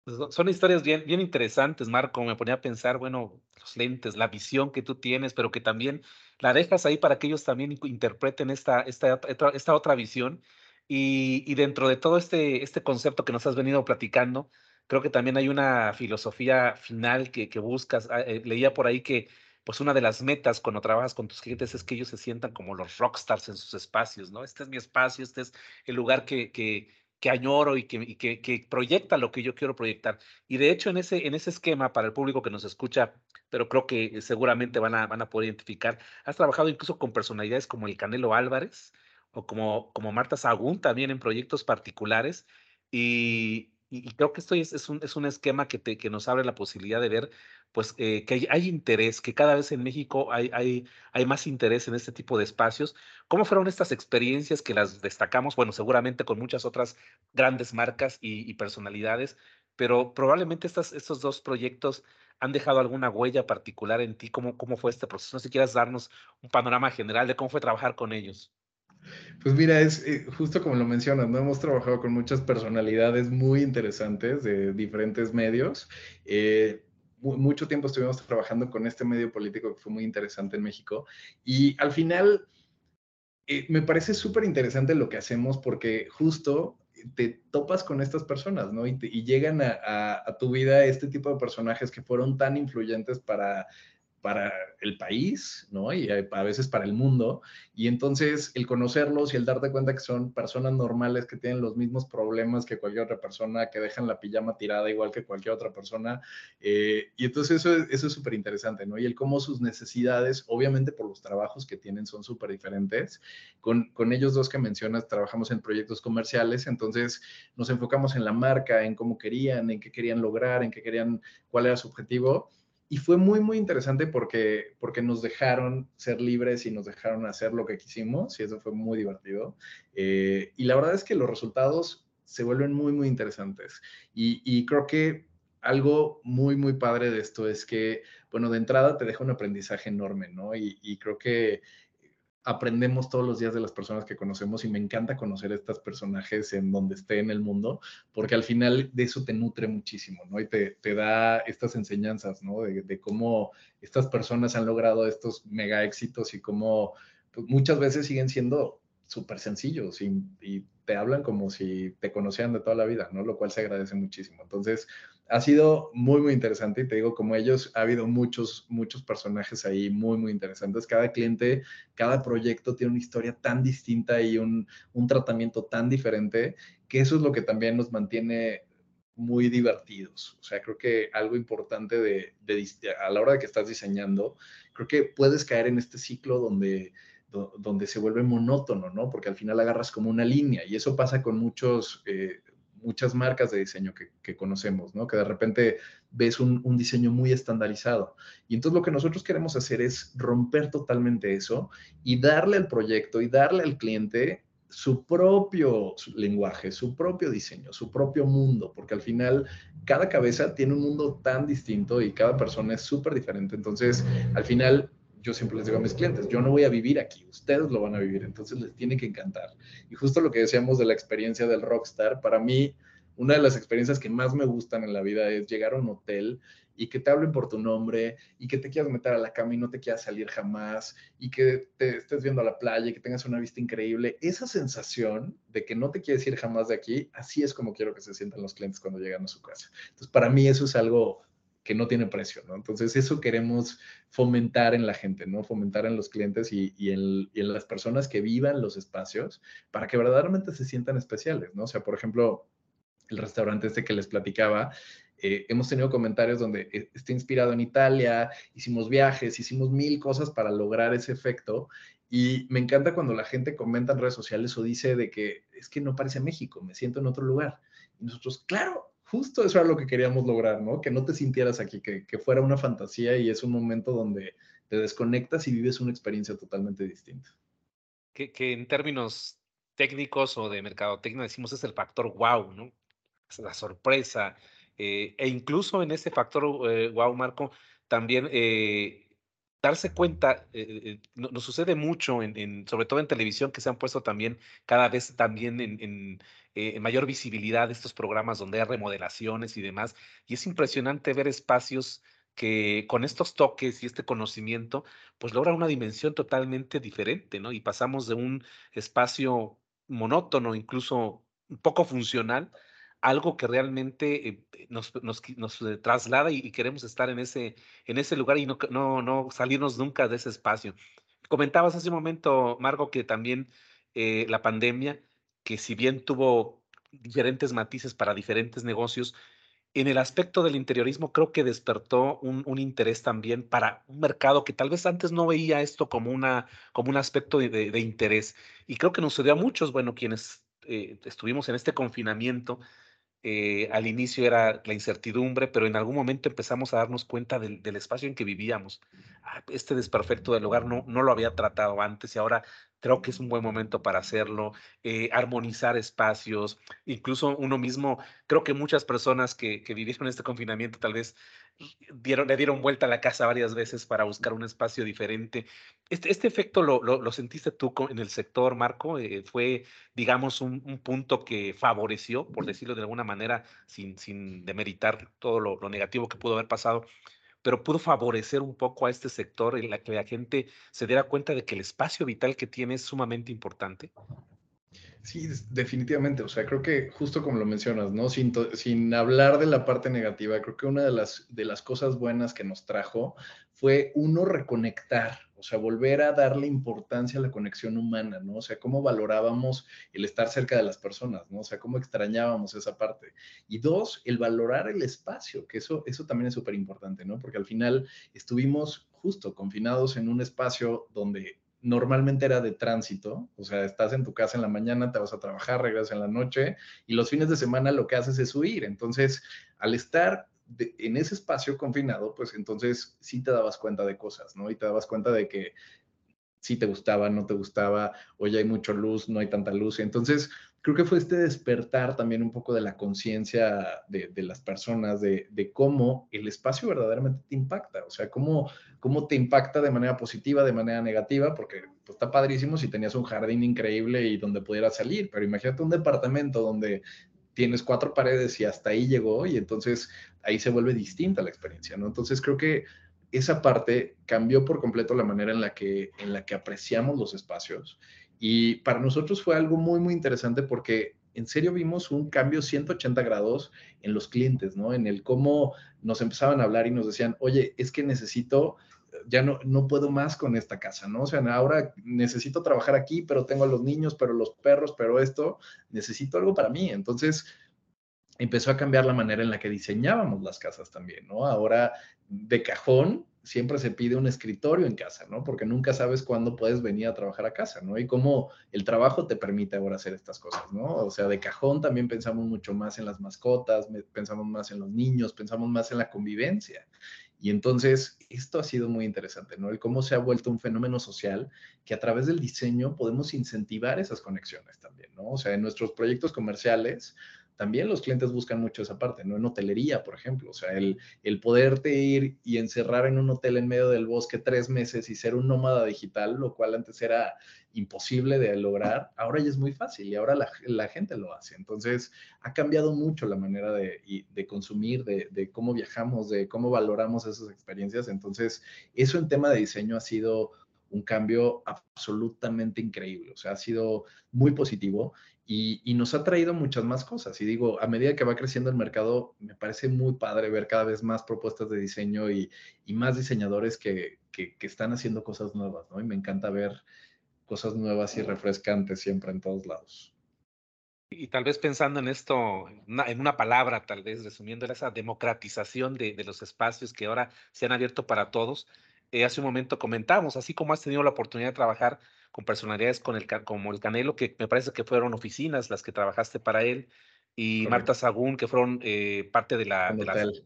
Pues, son historias bien, bien interesantes, Marco. Me ponía a pensar, bueno, los lentes, la visión que tú tienes, pero que también la dejas ahí para que ellos también interpreten esta, esta, esta otra visión. Y, y, dentro de todo este, este concepto que nos has venido platicando, creo que también hay una filosofía final que, que buscas. Ah, eh, leía por ahí que pues una de las metas cuando trabajas con tus clientes es que ellos se sientan como los rockstars en sus espacios, ¿no? Este es mi espacio, este es el lugar que, que, que añoro y, que, que, proyecta lo que yo quiero proyectar. Y de hecho, en ese, en ese esquema, para el público que nos escucha, pero creo que seguramente van a, van a poder identificar, has trabajado incluso con personalidades como el Canelo Álvarez o como, como Marta Sagún también en proyectos particulares. Y, y, creo que esto es, es, un, es un esquema que, te, que nos abre la posibilidad de ver pues eh, que hay, interés, que cada vez en México hay, hay, hay más interés en este tipo de espacios. ¿Cómo fueron estas experiencias que las destacamos? Bueno, seguramente con muchas otras grandes marcas y, personalidades, pero probablemente estas, estos dos proyectos han dejado alguna huella particular en ti. ¿Cómo, ¿Cómo fue este proceso? No sé si quieras darnos un panorama general de cómo fue trabajar con ellos. Pues mira, es eh, justo como lo mencionas, ¿no? Hemos trabajado con muchas personalidades muy interesantes de diferentes medios. Eh, mucho tiempo estuvimos trabajando con este medio político que fue muy interesante en México y al final eh, me parece súper interesante lo que hacemos porque justo te topas con estas personas, ¿no? Y, llegan a, tu vida este tipo de personajes que fueron tan influyentes para para el país, ¿no? Y a veces para el mundo. Y entonces el conocerlos y el darte cuenta que son personas normales que tienen los mismos problemas que cualquier otra persona, que dejan la pijama tirada igual que cualquier otra persona. Eh, y entonces eso, eso es súper interesante, ¿no? Y el cómo sus necesidades, obviamente por los trabajos que tienen, son súper diferentes. Con, con ellos dos que mencionas, trabajamos en proyectos comerciales, entonces nos enfocamos en la marca, en cómo querían, en qué querían lograr, en qué querían, cuál era su objetivo y fue muy, muy interesante porque, porque nos dejaron ser libres y nos dejaron hacer lo que quisimos y eso fue muy divertido. Eh, y la verdad es que los resultados se vuelven muy, muy interesantes. Y, y creo que algo muy, muy padre de esto es que, bueno, de entrada te deja un aprendizaje enorme, ¿no? Y, y creo que aprendemos todos los días de las personas que conocemos y me encanta conocer estos personajes en donde esté en el mundo, porque al final de eso te nutre muchísimo, ¿no? Y te, te da estas enseñanzas, ¿no? De, cómo estas personas han logrado estos mega éxitos y cómo pues, muchas veces siguen siendo súper sencillos y, te hablan como si te conocieran de toda la vida, ¿no? Lo cual se agradece muchísimo. Entonces, ha sido muy, muy interesante y te digo, como ellos, ha habido muchos, muchos personajes ahí muy, muy interesantes. Cada cliente, cada proyecto tiene una historia tan distinta y un, un tratamiento tan diferente que eso es lo que también nos mantiene muy divertidos. O sea, creo que algo importante de, a la hora de que estás diseñando, creo que puedes caer en este ciclo donde, donde se vuelve monótono, ¿no? Porque al final agarras como una línea y eso pasa con muchos, eh, muchas marcas de diseño que, conocemos, ¿no? Que de repente ves un, un, diseño muy estandarizado. Y entonces lo que nosotros queremos hacer es romper totalmente eso y darle al proyecto y darle al cliente su propio lenguaje, su propio diseño, su propio mundo, porque al final cada cabeza tiene un mundo tan distinto y cada persona es súper diferente. Entonces, al final, yo siempre les digo a mis clientes, yo no voy a vivir aquí, ustedes lo van a vivir, entonces les tiene que encantar. Y justo lo que decíamos de la experiencia del rockstar, para mí, una de las experiencias que más me gustan en la vida es llegar a un hotel y que te hablen por tu nombre y que te quieras meter a la cama y no te quieras salir jamás y que te estés viendo a la playa y que tengas una vista increíble. Esa sensación de que no te quieres ir jamás de aquí, así es como quiero que se sientan los clientes cuando llegan a su casa. Entonces, para mí eso es algo que no tiene precio, ¿no? Entonces, eso queremos fomentar en la gente, ¿no? Fomentar en los clientes y, en, las personas que vivan los espacios para que verdaderamente se sientan especiales, ¿no? O sea, por ejemplo, el restaurante este que les platicaba, eh, hemos tenido comentarios donde eh, está inspirado en Italia, hicimos viajes, hicimos mil cosas para lograr ese efecto. Y me encanta cuando la gente comenta en redes sociales o dice de que es que no parece México, me siento en otro lugar. Y nosotros, claro, justo eso era lo que queríamos lograr, ¿no? Que no te sintieras aquí, que, que fuera una fantasía y es un momento donde te desconectas y vives una experiencia totalmente distinta. Que, que en términos técnicos o de mercadotecnia decimos es el factor wow, ¿no? Es la sorpresa, eh, e incluso en ese factor, eh, wow, Marco, también eh, darse cuenta, nos sucede mucho, en, sobre todo en televisión, que se han puesto también cada vez también en, mayor visibilidad estos programas donde hay remodelaciones y demás, y es impresionante ver espacios que con estos toques y este conocimiento, pues logran una dimensión totalmente diferente, ¿no? Y pasamos de un espacio monótono, incluso poco funcional, algo que realmente eh, nos, nos, nos eh, traslada y, queremos estar en ese, en ese lugar y no, no, no salirnos nunca de ese espacio. Comentabas hace un momento, Margo, que también eh, la pandemia, que si bien tuvo diferentes matices para diferentes negocios, en el aspecto del interiorismo creo que despertó un, un, interés también para un mercado que tal vez antes no veía esto como, una, como un aspecto de, de, interés. Y creo que nos sucedió a muchos, bueno, quienes estuvimos en este confinamiento, eh, al inicio era la incertidumbre, pero en algún momento empezamos a darnos cuenta del, espacio en que vivíamos. Ah, este desperfecto del hogar no, no lo había tratado antes y ahora creo que es un buen momento para hacerlo, eh, armonizar espacios, incluso uno mismo, creo que muchas personas que, que vivieron este confinamiento tal vez dieron, le dieron vuelta a la casa varias veces para buscar un espacio diferente. Este, este efecto lo, lo, sentiste tú en el sector, Marco, eh, fue, digamos, un, un, punto que favoreció, por decirlo de alguna manera, sin, sin demeritar todo lo, lo negativo que pudo haber pasado, pero pudo favorecer un poco a este sector en la que la gente se diera cuenta de que el espacio vital que tiene es sumamente importante? Sí, definitivamente. O sea, creo que justo como lo mencionas, ¿no? Sin, sin hablar de la parte negativa, creo que una de las, de las cosas buenas que nos trajo fue uno reconectar, o sea, volver a darle importancia a la conexión humana, ¿no? O sea, cómo valorábamos el estar cerca de las personas, ¿no? O sea, cómo extrañábamos esa parte. Y dos, el valorar el espacio, que eso, eso también es súper importante, ¿no? Porque al final estuvimos justo confinados en un espacio donde normalmente era de tránsito, o sea, estás en tu casa en la mañana, te vas a trabajar, regresas en la noche y los fines de semana lo que haces es huir. Entonces, al estar en ese espacio confinado, pues entonces sí te dabas cuenta de cosas, ¿no? Y te dabas cuenta de que sí te gustaba, no te gustaba, hoy hay mucha luz, no hay tanta luz. Entonces, creo que fue este despertar también un poco de la conciencia de, las personas, de, cómo el espacio verdaderamente te impacta, o sea, cómo, cómo te impacta de manera positiva, de manera negativa, porque pues, está padrísimo si tenías un jardín increíble y donde pudieras salir, pero imagínate un departamento donde tienes cuatro paredes y hasta ahí llegó y entonces ahí se vuelve distinta la experiencia, ¿no? Entonces creo que esa parte cambió por completo la manera en la que, en la que apreciamos los espacios y para nosotros fue algo muy, muy interesante porque en serio vimos un cambio 180 grados en los clientes, ¿no? En el cómo nos empezaban a hablar y nos decían, oye, es que necesito, ya no, no puedo más con esta casa, ¿no? O sea, ahora necesito trabajar aquí, pero tengo a los niños, pero los perros, pero esto, necesito algo para mí. Entonces, empezó a cambiar la manera en la que diseñábamos las casas también, ¿no? Ahora de cajón siempre se pide un escritorio en casa, ¿no? Porque nunca sabes cuándo puedes venir a trabajar a casa, ¿no? Y cómo el trabajo te permite ahora hacer estas cosas, ¿no? O sea, de cajón también pensamos mucho más en las mascotas, pensamos más en los niños, pensamos más en la convivencia. Y entonces, esto ha sido muy interesante, ¿no? El cómo se ha vuelto un fenómeno social que a través del diseño podemos incentivar esas conexiones también, ¿no? O sea, en nuestros proyectos comerciales, también los clientes buscan mucho esa parte, ¿no? En hotelería, por ejemplo, o sea, el, el poderte ir y encerrar en un hotel en medio del bosque tres meses y ser un nómada digital, lo cual antes era imposible de lograr, ahora ya es muy fácil y ahora la, la gente lo hace. Entonces, ha cambiado mucho la manera de, de consumir, de, de, cómo viajamos, de cómo valoramos esas experiencias. Entonces, eso en tema de diseño ha sido un cambio absolutamente increíble, o sea, ha sido muy positivo y, nos ha traído muchas más cosas. Y digo, a medida que va creciendo el mercado, me parece muy padre ver cada vez más propuestas de diseño y, más diseñadores que, están haciendo cosas nuevas, ¿no? Y me encanta ver cosas nuevas y refrescantes siempre en todos lados. Y tal vez pensando en esto, en una palabra, tal vez resumiendo esa democratización de, de los espacios que ahora se han abierto para todos, eh, hace un momento comentamos, así como has tenido la oportunidad de trabajar con personalidades con el, como el Canelo, que me parece que fueron oficinas las que trabajaste para él, y Marta Sagún, que fueron eh, parte de la... De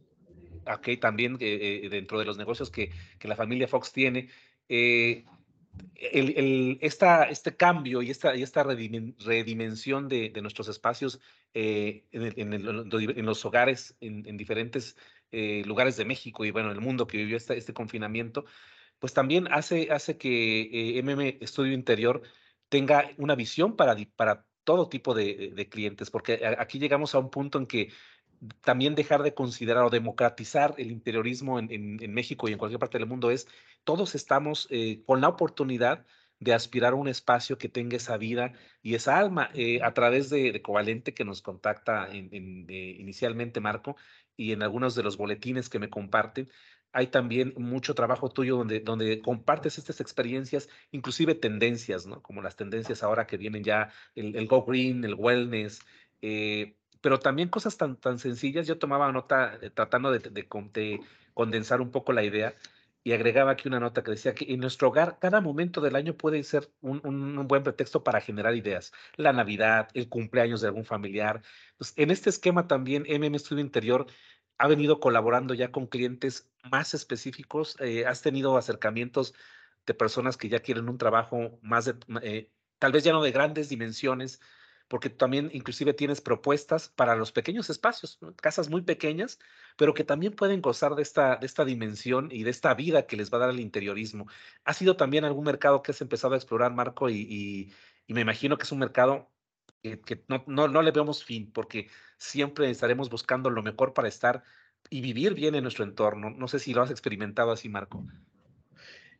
ok, también eh, dentro de los negocios que, que, la familia Fox tiene. el, el, esta, este cambio y esta, y esta redimensión de, de nuestros espacios en, en, en, los hogares, en, diferentes eh, lugares de México y bueno, el mundo que vivió este, este confinamiento, pues también hace, hace que eh, MM Estudio Interior tenga una visión para, para todo tipo de, clientes, porque aquí llegamos a un punto en que también dejar de considerar o democratizar el interiorismo en, en, México y en cualquier parte del mundo es, todos estamos eh, con la oportunidad de aspirar a un espacio que tenga esa vida y esa alma. a través de, de, Covalente que nos contacta en, inicialmente Marco, y en algunos de los boletines que me comparten, hay también mucho trabajo tuyo donde, donde compartes estas experiencias, inclusive tendencias, ¿no? Como las tendencias ahora que vienen ya, el, Go Green, el Wellness, eh, pero también cosas tan, tan sencillas. Yo tomaba nota eh, tratando de, de, condensar un poco la idea y agregaba aquí una nota que decía que en nuestro hogar cada momento del año puede ser un, un, buen pretexto para generar ideas. La Navidad, el cumpleaños de algún familiar. Pues en este esquema también MM Studio Interior ha venido colaborando ya con clientes más específicos? Eh, ¿Has tenido acercamientos de personas que ya quieren un trabajo más de, eh, tal vez ya no de grandes dimensiones, porque también inclusive tienes propuestas para los pequeños espacios, casas muy pequeñas, pero que también pueden gozar de esta, de esta dimensión y de esta vida que les va a dar el interiorismo. ¿Ha sido también algún mercado que has empezado a explorar, Marco? Y, me imagino que es un mercado que, no, no, no le vemos fin, porque siempre estaremos buscando lo mejor para estar y vivir bien en nuestro entorno. No sé si lo has experimentado así, Marco.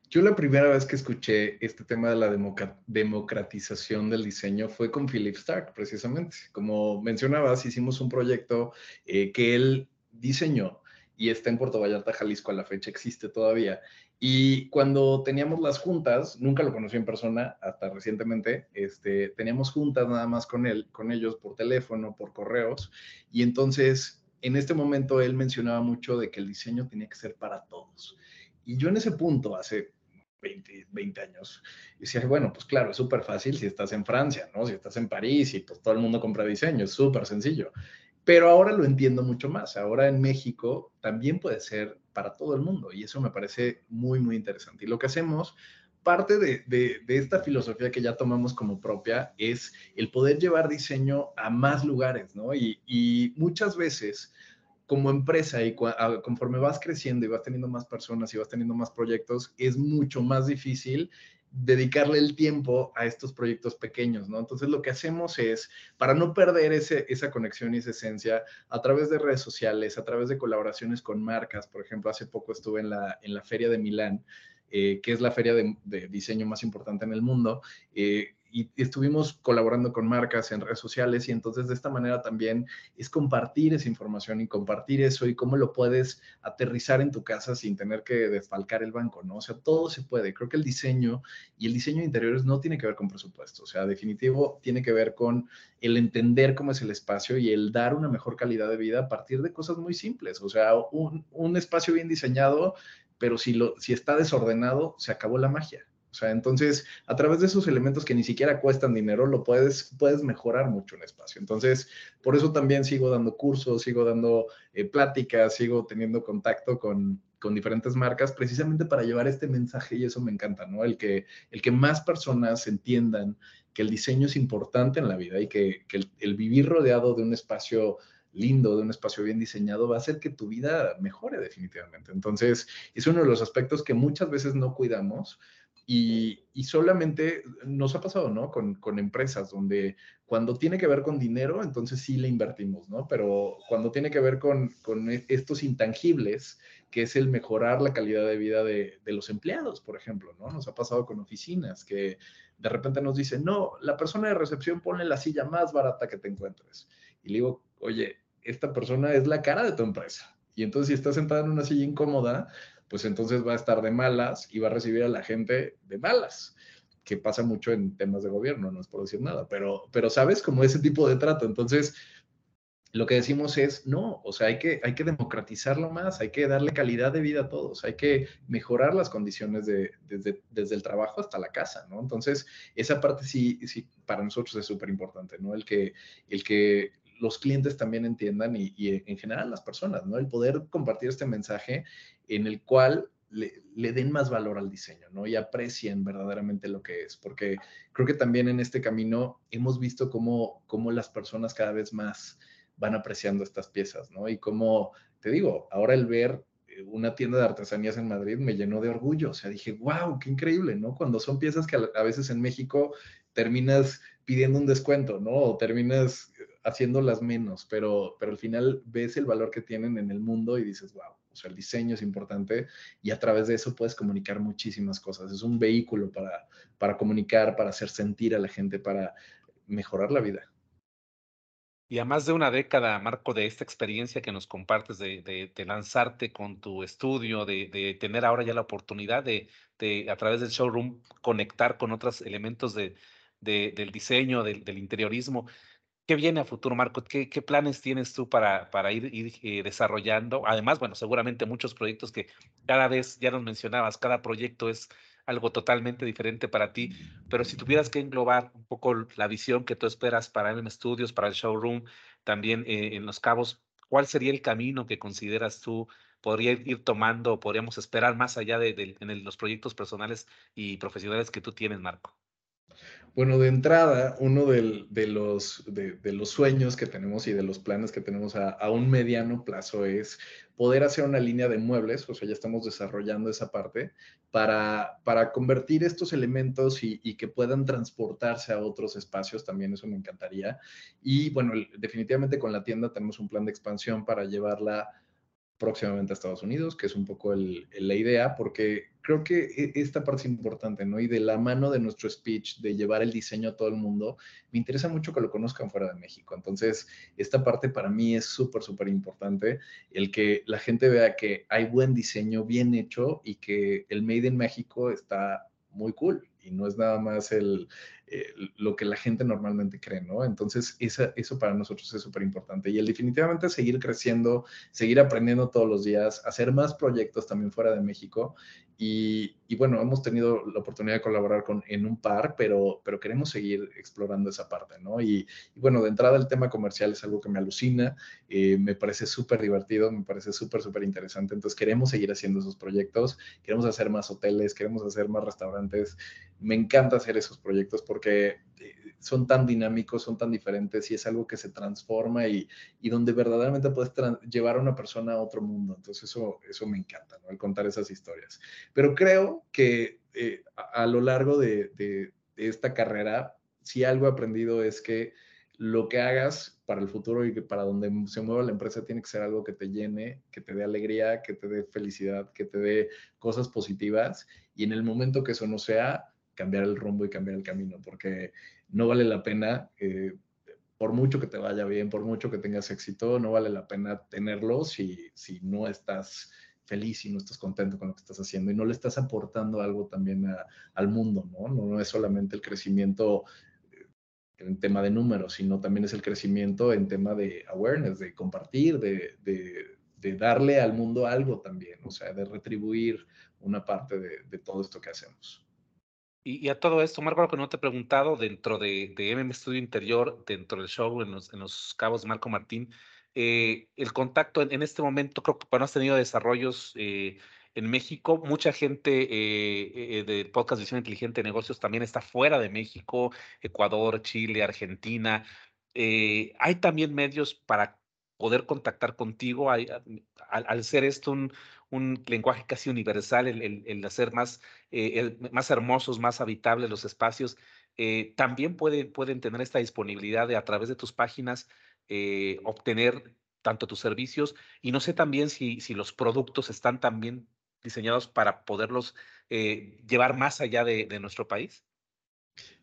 Yo la primera vez que escuché este tema de la democratización del diseño fue con Philip Stark, precisamente. Como mencionabas, hicimos un proyecto eh, que él diseñó y está en Puerto Vallarta, Jalisco, a la fecha existe todavía. Y cuando teníamos las juntas, nunca lo conocí en persona, hasta recientemente, este, teníamos juntas nada más con él, con ellos por teléfono, por correos, y entonces en este momento él mencionaba mucho de que el diseño tenía que ser para todos. Y yo en ese punto, hace 20, 20 años, decía, bueno, pues claro, es súper fácil si estás en Francia, ¿no? Si estás en París y pues todo el mundo compra diseño, es súper sencillo. Pero ahora lo entiendo mucho más. Ahora en México también puede ser para todo el mundo y eso me parece muy, muy interesante. Y lo que hacemos parte de, de, esta filosofía que ya tomamos como propia es el poder llevar diseño a más lugares, ¿no? Y, y muchas veces como empresa y conforme vas creciendo y vas teniendo más personas y vas teniendo más proyectos, es mucho más difícil dedicarle el tiempo a estos proyectos pequeños, ¿no? Entonces lo que hacemos es, para no perder ese, esa conexión y esa esencia, a través de redes sociales, a través de colaboraciones con marcas, por ejemplo, hace poco estuve en la, en la Feria de Milán, eh, que es la feria de, diseño más importante en el mundo, eh, y, estuvimos colaborando con marcas en redes sociales y entonces de esta manera también es compartir esa información y compartir eso y cómo lo puedes aterrizar en tu casa sin tener que desfalcar el banco, ¿no? O sea, todo se puede. Creo que el diseño y el diseño de interiores no tiene que ver con presupuesto, o sea, definitivo tiene que ver con el entender cómo es el espacio y el dar una mejor calidad de vida a partir de cosas muy simples, o sea, un, un espacio bien diseñado, pero si, lo, si está desordenado, se acabó la magia. O sea, entonces, a través de esos elementos que ni siquiera cuestan dinero, lo puedes, puedes mejorar mucho el espacio. Entonces, por eso también sigo dando cursos, sigo dando eh, pláticas, sigo teniendo contacto con, con, diferentes marcas, precisamente para llevar este mensaje y eso me encanta, ¿no? El que, el que más personas entiendan que el diseño es importante en la vida y que, que el, el vivir rodeado de un espacio lindo, de un espacio bien diseñado, va a hacer que tu vida mejore definitivamente. Entonces, es uno de los aspectos que muchas veces no cuidamos y, solamente nos ha pasado, ¿no? Con, empresas donde cuando tiene que ver con dinero, entonces sí le invertimos, ¿no? Pero cuando tiene que ver con, e, estos intangibles, que es el mejorar la calidad de vida de, de, los empleados, por ejemplo, ¿no? Nos ha pasado con oficinas que de repente nos dicen, no, la persona de recepción pone la silla más barata que te encuentres. Y le digo, oye, esta persona es la cara de tu empresa. Y entonces si estás sentada en una silla incómoda, pues entonces va a estar de malas y va a recibir a la gente de malas, que pasa mucho en temas de gobierno, no es por decir nada, pero, pero sabes, como ese tipo de trato. Entonces, lo que decimos es, no, o sea, hay que, hay que democratizarlo más, hay que darle calidad de vida a todos, hay que mejorar las condiciones de, desde, desde el trabajo hasta la casa, ¿no? Entonces, esa parte sí, sí para nosotros es súper importante, ¿no? El que, el que los clientes también entiendan y, en general las personas, ¿no? El poder compartir este mensaje en el cual le, den más valor al diseño, ¿no? Y aprecien verdaderamente lo que es, porque creo que también en este camino hemos visto cómo, cómo las personas cada vez más van apreciando estas piezas, ¿no? Y como, te digo, ahora el ver eh, una tienda de artesanías en Madrid me llenó de orgullo, o sea, dije, wow, qué increíble, ¿no? Cuando son piezas que a, veces en México terminas pidiendo un descuento, ¿no? O terminas haciéndolas menos, pero, pero al final ves el valor que tienen en el mundo y dices, wow, o sea, el diseño es importante y a través de eso puedes comunicar muchísimas cosas. Es un vehículo para, para comunicar, para hacer sentir a la gente, para mejorar la vida. Y a más de una década, Marco, de esta experiencia que nos compartes de, de, lanzarte con tu estudio, de, de, tener ahora ya la oportunidad de, a través del showroom, conectar con otros elementos del diseño, del, interiorismo, ¿Qué viene a futuro, Marco? ¿Qué, planes tienes tú para, para ir, eh, desarrollando? Además, bueno, seguramente muchos proyectos que cada vez, ya nos mencionabas, cada proyecto es algo totalmente diferente para ti, pero si tuvieras que englobar un poco la visión que tú esperas para M Studios, para el showroom, también eh, en Los Cabos, ¿cuál sería el camino que consideras tú podría ir tomando, podríamos esperar más allá de, los proyectos personales y profesionales que tú tienes, Marco? Bueno, de entrada, uno de, los, sueños que tenemos y de los planes que tenemos a, un mediano plazo es poder hacer una línea de muebles, o sea, ya estamos desarrollando esa parte, para, para convertir estos elementos y, y, que puedan transportarse a otros espacios, también eso me encantaría. Y bueno, definitivamente con la tienda tenemos un plan de expansión para llevarla próximamente a Estados Unidos, que es un poco la idea, porque creo que e, esta parte es importante, ¿no? Y de la mano de nuestro speech, de llevar el diseño a todo el mundo, me interesa mucho que lo conozcan fuera de México. Entonces, esta parte para mí es súper, súper importante, el que la gente vea que hay buen diseño, bien hecho, y que el Made in México está muy cool y no es nada más el, eh, lo que la gente normalmente cree, ¿no? Entonces, eso para nosotros es súper importante. Y el definitivamente seguir creciendo, seguir aprendiendo todos los días, hacer más proyectos también fuera de México. Y, bueno, hemos tenido la oportunidad de colaborar con, en un par, pero, pero queremos seguir explorando esa parte, ¿no? Y, bueno, de entrada el tema comercial es algo que me alucina, eh, me parece súper divertido, me parece súper, súper interesante. Entonces, queremos seguir haciendo esos proyectos, queremos hacer más hoteles, queremos hacer más restaurantes. Me encanta hacer esos proyectos porque porque eh, son tan dinámicos, son tan diferentes y es algo que se transforma y, y donde verdaderamente puedes llevar a una persona a otro mundo. Entonces eso, eso me encanta, ¿no? El contar esas historias. Pero creo que eh, a, lo largo de, de, esta carrera, si algo he aprendido es que lo que hagas para el futuro y que para donde se mueva la empresa tiene que ser algo que te llene, que te dé alegría, que te dé felicidad, que te dé cosas positivas. Y en el momento que eso no sea, cambiar el rumbo y cambiar el camino, porque no vale la pena, eh, por mucho que te vaya bien, por mucho que tengas éxito, no vale la pena tenerlo si, si no estás feliz y no estás contento con lo que estás haciendo y no le estás aportando algo también al mundo, ¿no? ¿no? es solamente el crecimiento eh, en tema de números, sino también es el crecimiento en tema de awareness, de compartir, de, darle al mundo algo también, o sea, de retribuir una parte de, todo esto que hacemos. Y, a todo esto, Marco, que no te he preguntado, dentro de, de MM Studio Interior, dentro del show en los, en los cabos Marco Martín, eh, el contacto en, este momento, creo que no has tenido desarrollos eh, en México. Mucha gente eh, del podcast Visión Inteligente de Negocios también está fuera de México, Ecuador, Chile, Argentina. hay también medios para poder contactar contigo, al, ser esto un, un, lenguaje casi universal, el, hacer más, más hermosos, más habitables los espacios, también pueden, pueden tener esta disponibilidad de a través de tus páginas eh, obtener tanto tus servicios y no sé también si, si los productos están también diseñados para poderlos eh, llevar más allá de, nuestro país.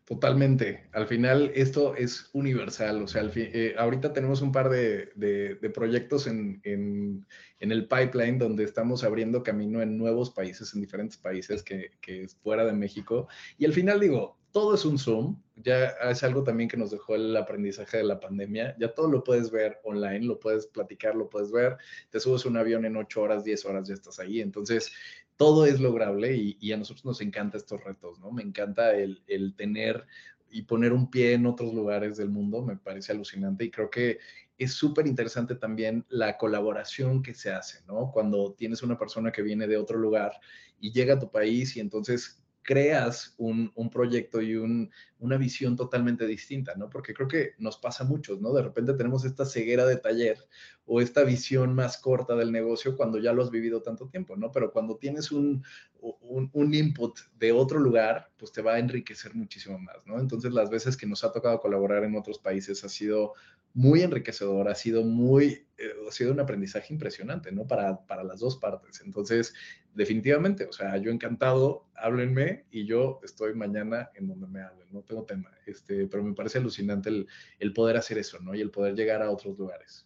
Totalmente. Al final esto es universal. O sea, eh, ahorita tenemos un par de, proyectos en, en, el pipeline donde estamos abriendo camino en nuevos países, en diferentes países que, que es fuera de México. Y al final digo, todo es un Zoom, ya es algo también que nos dejó el aprendizaje de la pandemia, ya todo lo puedes ver online, lo puedes platicar, lo puedes ver, te subes un avión en 8 horas, 10 horas, ya estás ahí, entonces todo es lograble y, a nosotros nos encanta estos retos, ¿no? Me encanta el, el tener y poner un pie en otros lugares del mundo, me parece alucinante y creo que es súper interesante también la colaboración que se hace, ¿no? Cuando tienes una persona que viene de otro lugar y llega a tu país y entonces creas un, proyecto y una visión totalmente distinta, ¿no? Porque creo que nos pasa a muchos, ¿no? De repente tenemos esta ceguera de taller o esta visión más corta del negocio cuando ya lo has vivido tanto tiempo, ¿no? Pero cuando tienes un, un, input de otro lugar, pues te va a enriquecer muchísimo más, ¿no? Entonces las veces que nos ha tocado colaborar en otros países ha sido muy enriquecedor, ha sido muy, ha sido un aprendizaje impresionante, ¿no? Para, para las dos partes. Entonces, definitivamente, o sea, yo encantado, háblenme y yo estoy mañana en donde me hablen, no tengo tema, este, pero me parece alucinante el, el poder hacer eso, ¿no? Y el poder llegar a otros lugares.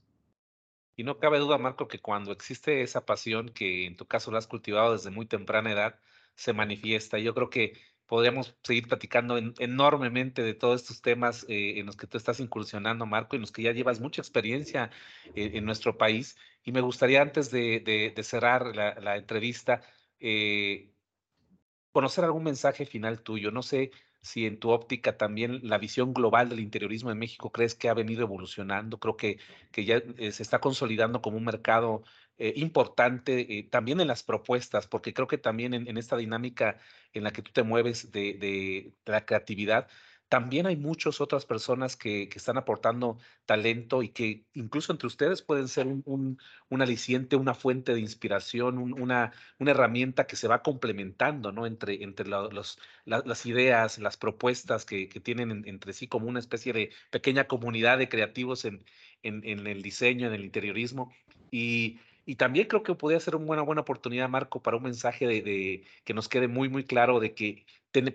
Y no cabe duda, Marco, que cuando existe esa pasión, que en tu caso la has cultivado desde muy temprana edad, se manifiesta. Yo creo que podríamos seguir platicando enormemente de todos estos temas eh, en los que tú estás incursionando, Marco, y en los que ya llevas mucha experiencia eh, en nuestro país. Y me gustaría, antes de, cerrar la, entrevista, eh, conocer algún mensaje final tuyo. No sé si en tu óptica también la visión global del interiorismo en México crees que ha venido evolucionando. Creo que, que ya se está consolidando como un mercado eh, importante eh, también en las propuestas, porque creo que también en, esta dinámica en la que tú te mueves de, la creatividad, también hay muchas otras personas que, están aportando talento y que incluso entre ustedes pueden ser un, aliciente, una fuente de inspiración, una, una herramienta que se va complementando ¿no? entre, entre los, las ideas, las propuestas que, tienen entre sí como una especie de pequeña comunidad de creativos en, en, en el diseño, en el interiorismo. Y y también creo que podría ser una buena, oportunidad, Marco, para un mensaje de, que nos quede muy, muy claro de que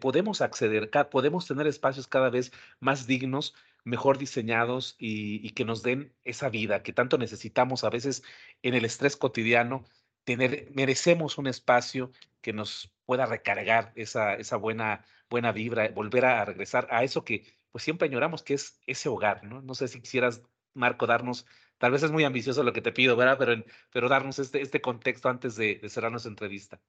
podemos acceder, podemos tener espacios cada vez más dignos, mejor diseñados y, que nos den esa vida que tanto necesitamos a veces en el estrés cotidiano. Tener, merecemos un espacio que nos pueda recargar esa, esa buena, buena vibra, volver a regresar a eso que pues siempre añoramos, que es ese hogar, ¿no? No sé si quisieras, Marco, darnos Tal vez es muy ambicioso lo que te pido, ¿verdad? Pero, pero darnos este, este contexto antes de, de cerrar nuestra entrevista.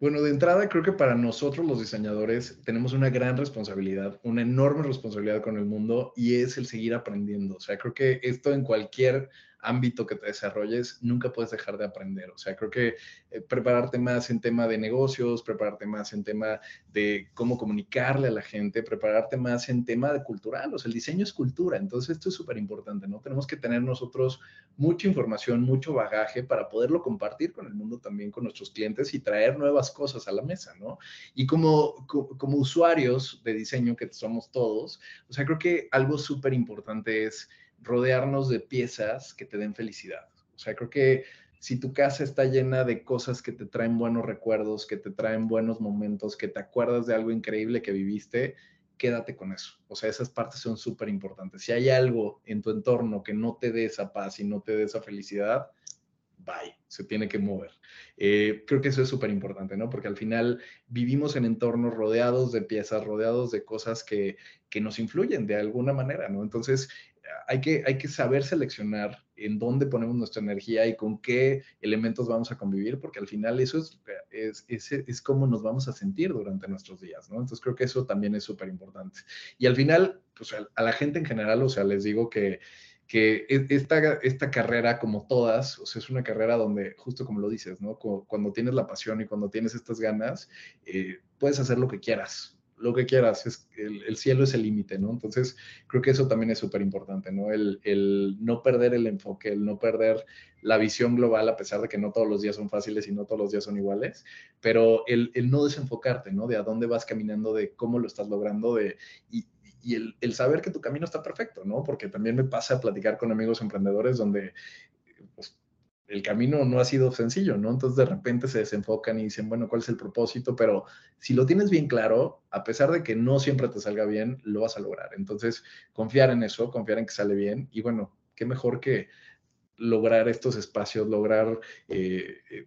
Bueno, de entrada creo que para nosotros los diseñadores tenemos una gran responsabilidad, una enorme responsabilidad con el mundo y es el seguir aprendiendo. O sea, creo que esto en cualquier ámbito que te desarrolles, nunca puedes dejar de aprender. O sea, creo que eh, prepararte más en tema de negocios, prepararte más en tema de cómo comunicarle a la gente, prepararte más en tema de cultural. O sea, el diseño es cultura. Entonces, esto es súper importante, ¿no? Tenemos que tener nosotros mucha información, mucho bagaje para poderlo compartir con el mundo también, con nuestros clientes y traer nuevas cosas a la mesa, ¿no? Y como, como usuarios de diseño que somos todos, o sea, creo que algo súper importante es rodearnos de piezas que te den felicidad. O sea, creo que si tu casa está llena de cosas que te traen buenos recuerdos, que te traen buenos momentos, que te acuerdas de algo increíble que viviste, quédate con eso. O sea, esas partes son súper importantes. Si hay algo en tu entorno que no te dé esa paz y no te dé esa felicidad, bye, se tiene que mover. Eh, creo que eso es súper importante, ¿no? Porque al final vivimos en entornos rodeados de piezas, rodeados de cosas que, que nos influyen de alguna manera, ¿no? Entonces, hay que, hay que saber seleccionar en dónde ponemos nuestra energía y con qué elementos vamos a convivir, porque al final eso es, es, es, es cómo nos vamos a sentir durante nuestros días, ¿no? Entonces creo que eso también es súper importante. Y al final, pues a, la gente en general, o sea, les digo que, que e, esta, esta carrera, como todas, o sea, es una carrera donde, justo como lo dices, ¿no? Cuando, tienes la pasión y cuando tienes estas ganas, eh, puedes hacer lo que quieras, lo que quieras, es, el, cielo es el límite, ¿no? Entonces, creo que eso también es súper importante, ¿no? El, el, no perder el enfoque, el no perder la visión global, a pesar de que no todos los días son fáciles y no todos los días son iguales, pero el, el no desenfocarte, ¿no? De a dónde vas caminando, de cómo lo estás logrando, de, y, y el, el, saber que tu camino está perfecto, ¿no? Porque también me pasa a platicar con amigos emprendedores donde el camino no ha sido sencillo, ¿no? Entonces de repente se desenfocan y dicen, bueno, ¿cuál es el propósito? Pero si lo tienes bien claro, a pesar de que no siempre te salga bien, lo vas a lograr. Entonces, confiar en eso, confiar en que sale bien y bueno, qué mejor que lograr estos espacios, lograr eh,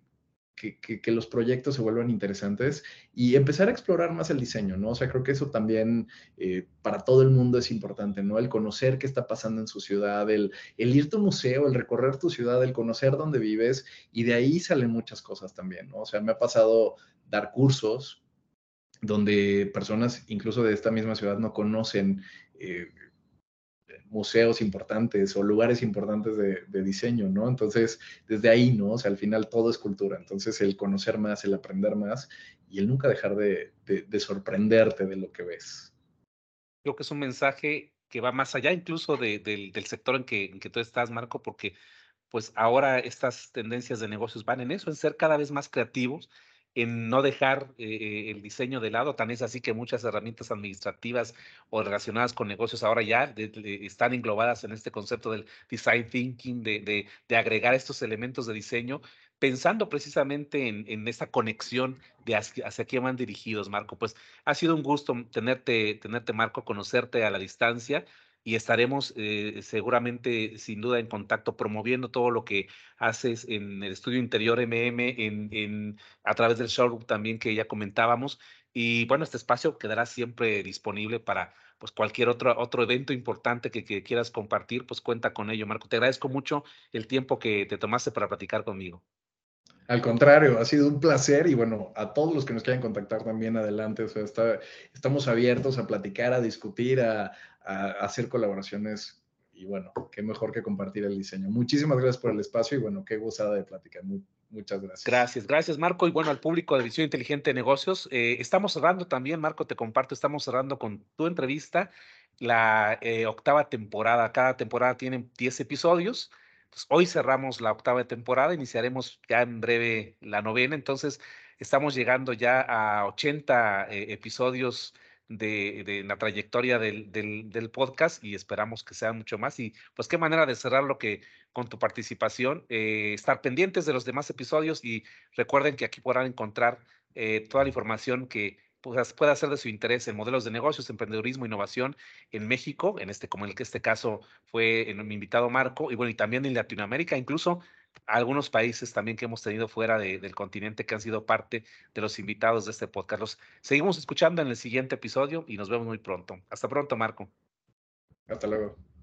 eh que, los proyectos se vuelvan interesantes y empezar a explorar más el diseño, ¿no? O sea, creo que eso también eh, para todo el mundo es importante, ¿no? El conocer qué está pasando en su ciudad, el, el ir a tu museo, el recorrer tu ciudad, el conocer dónde vives y de ahí salen muchas cosas también, ¿no? O sea, me ha pasado dar cursos donde personas incluso de esta misma ciudad no conocen eh, museos importantes o lugares importantes de, diseño, ¿no? Entonces, desde ahí, ¿no? O sea, al final todo es cultura. Entonces, el conocer más, el aprender más y el nunca dejar de, de, de sorprenderte de lo que ves. Creo que es un mensaje que va más allá incluso del, del sector en que, en que tú estás, Marco, porque pues ahora estas tendencias de negocios van en eso, en ser cada vez más creativos en no dejar eh, el diseño de lado. Tan es así que muchas herramientas administrativas o relacionadas con negocios ahora ya están englobadas en este concepto del design thinking, de, de, agregar estos elementos de diseño, pensando precisamente en, en esta conexión de hacia, hacia quién van dirigidos, Marco. Pues ha sido un gusto tenerte, tenerte, Marco, conocerte a la distancia y estaremos eh, seguramente, sin duda, en contacto promoviendo todo lo que haces en el estudio interior MM, en, a través del showroom también que ya comentábamos. Y bueno, este espacio quedará siempre disponible para pues cualquier otro, otro evento importante que, que quieras compartir, pues cuenta con ello, Marco. Te agradezco mucho el tiempo que te tomaste para platicar conmigo. Al contrario, ha sido un placer y bueno, a todos los que nos quieran contactar también adelante, estamos abiertos a platicar, a discutir, a, hacer colaboraciones y bueno, qué mejor que compartir el diseño. Muchísimas gracias por el espacio y bueno, qué gozada de platicar. Muchas gracias. Gracias, gracias Marco y bueno, al público de Visión Inteligente de Negocios. Eh, estamos cerrando también, Marco, te comparto, estamos cerrando con tu entrevista la eh, octava temporada. Cada temporada tiene 10 episodios. Entonces, hoy cerramos la octava temporada, iniciaremos ya en breve la novena, entonces estamos llegando ya a 80 eh, episodios de, la trayectoria del, podcast y esperamos que sea mucho más. Y pues qué manera de cerrarlo que con tu participación, eh, estar pendientes de los demás episodios y recuerden que aquí podrán encontrar eh, toda la información que pues, pueda ser de su interés en modelos de negocios, emprendedurismo, innovación en México, en este como en este caso fue en mi invitado Marco, y bueno, y también en Latinoamérica, incluso algunos países también que hemos tenido fuera de, del continente que han sido parte de los invitados de este podcast. Los seguimos escuchando en el siguiente episodio y nos vemos muy pronto. Hasta pronto, Marco. Hasta luego.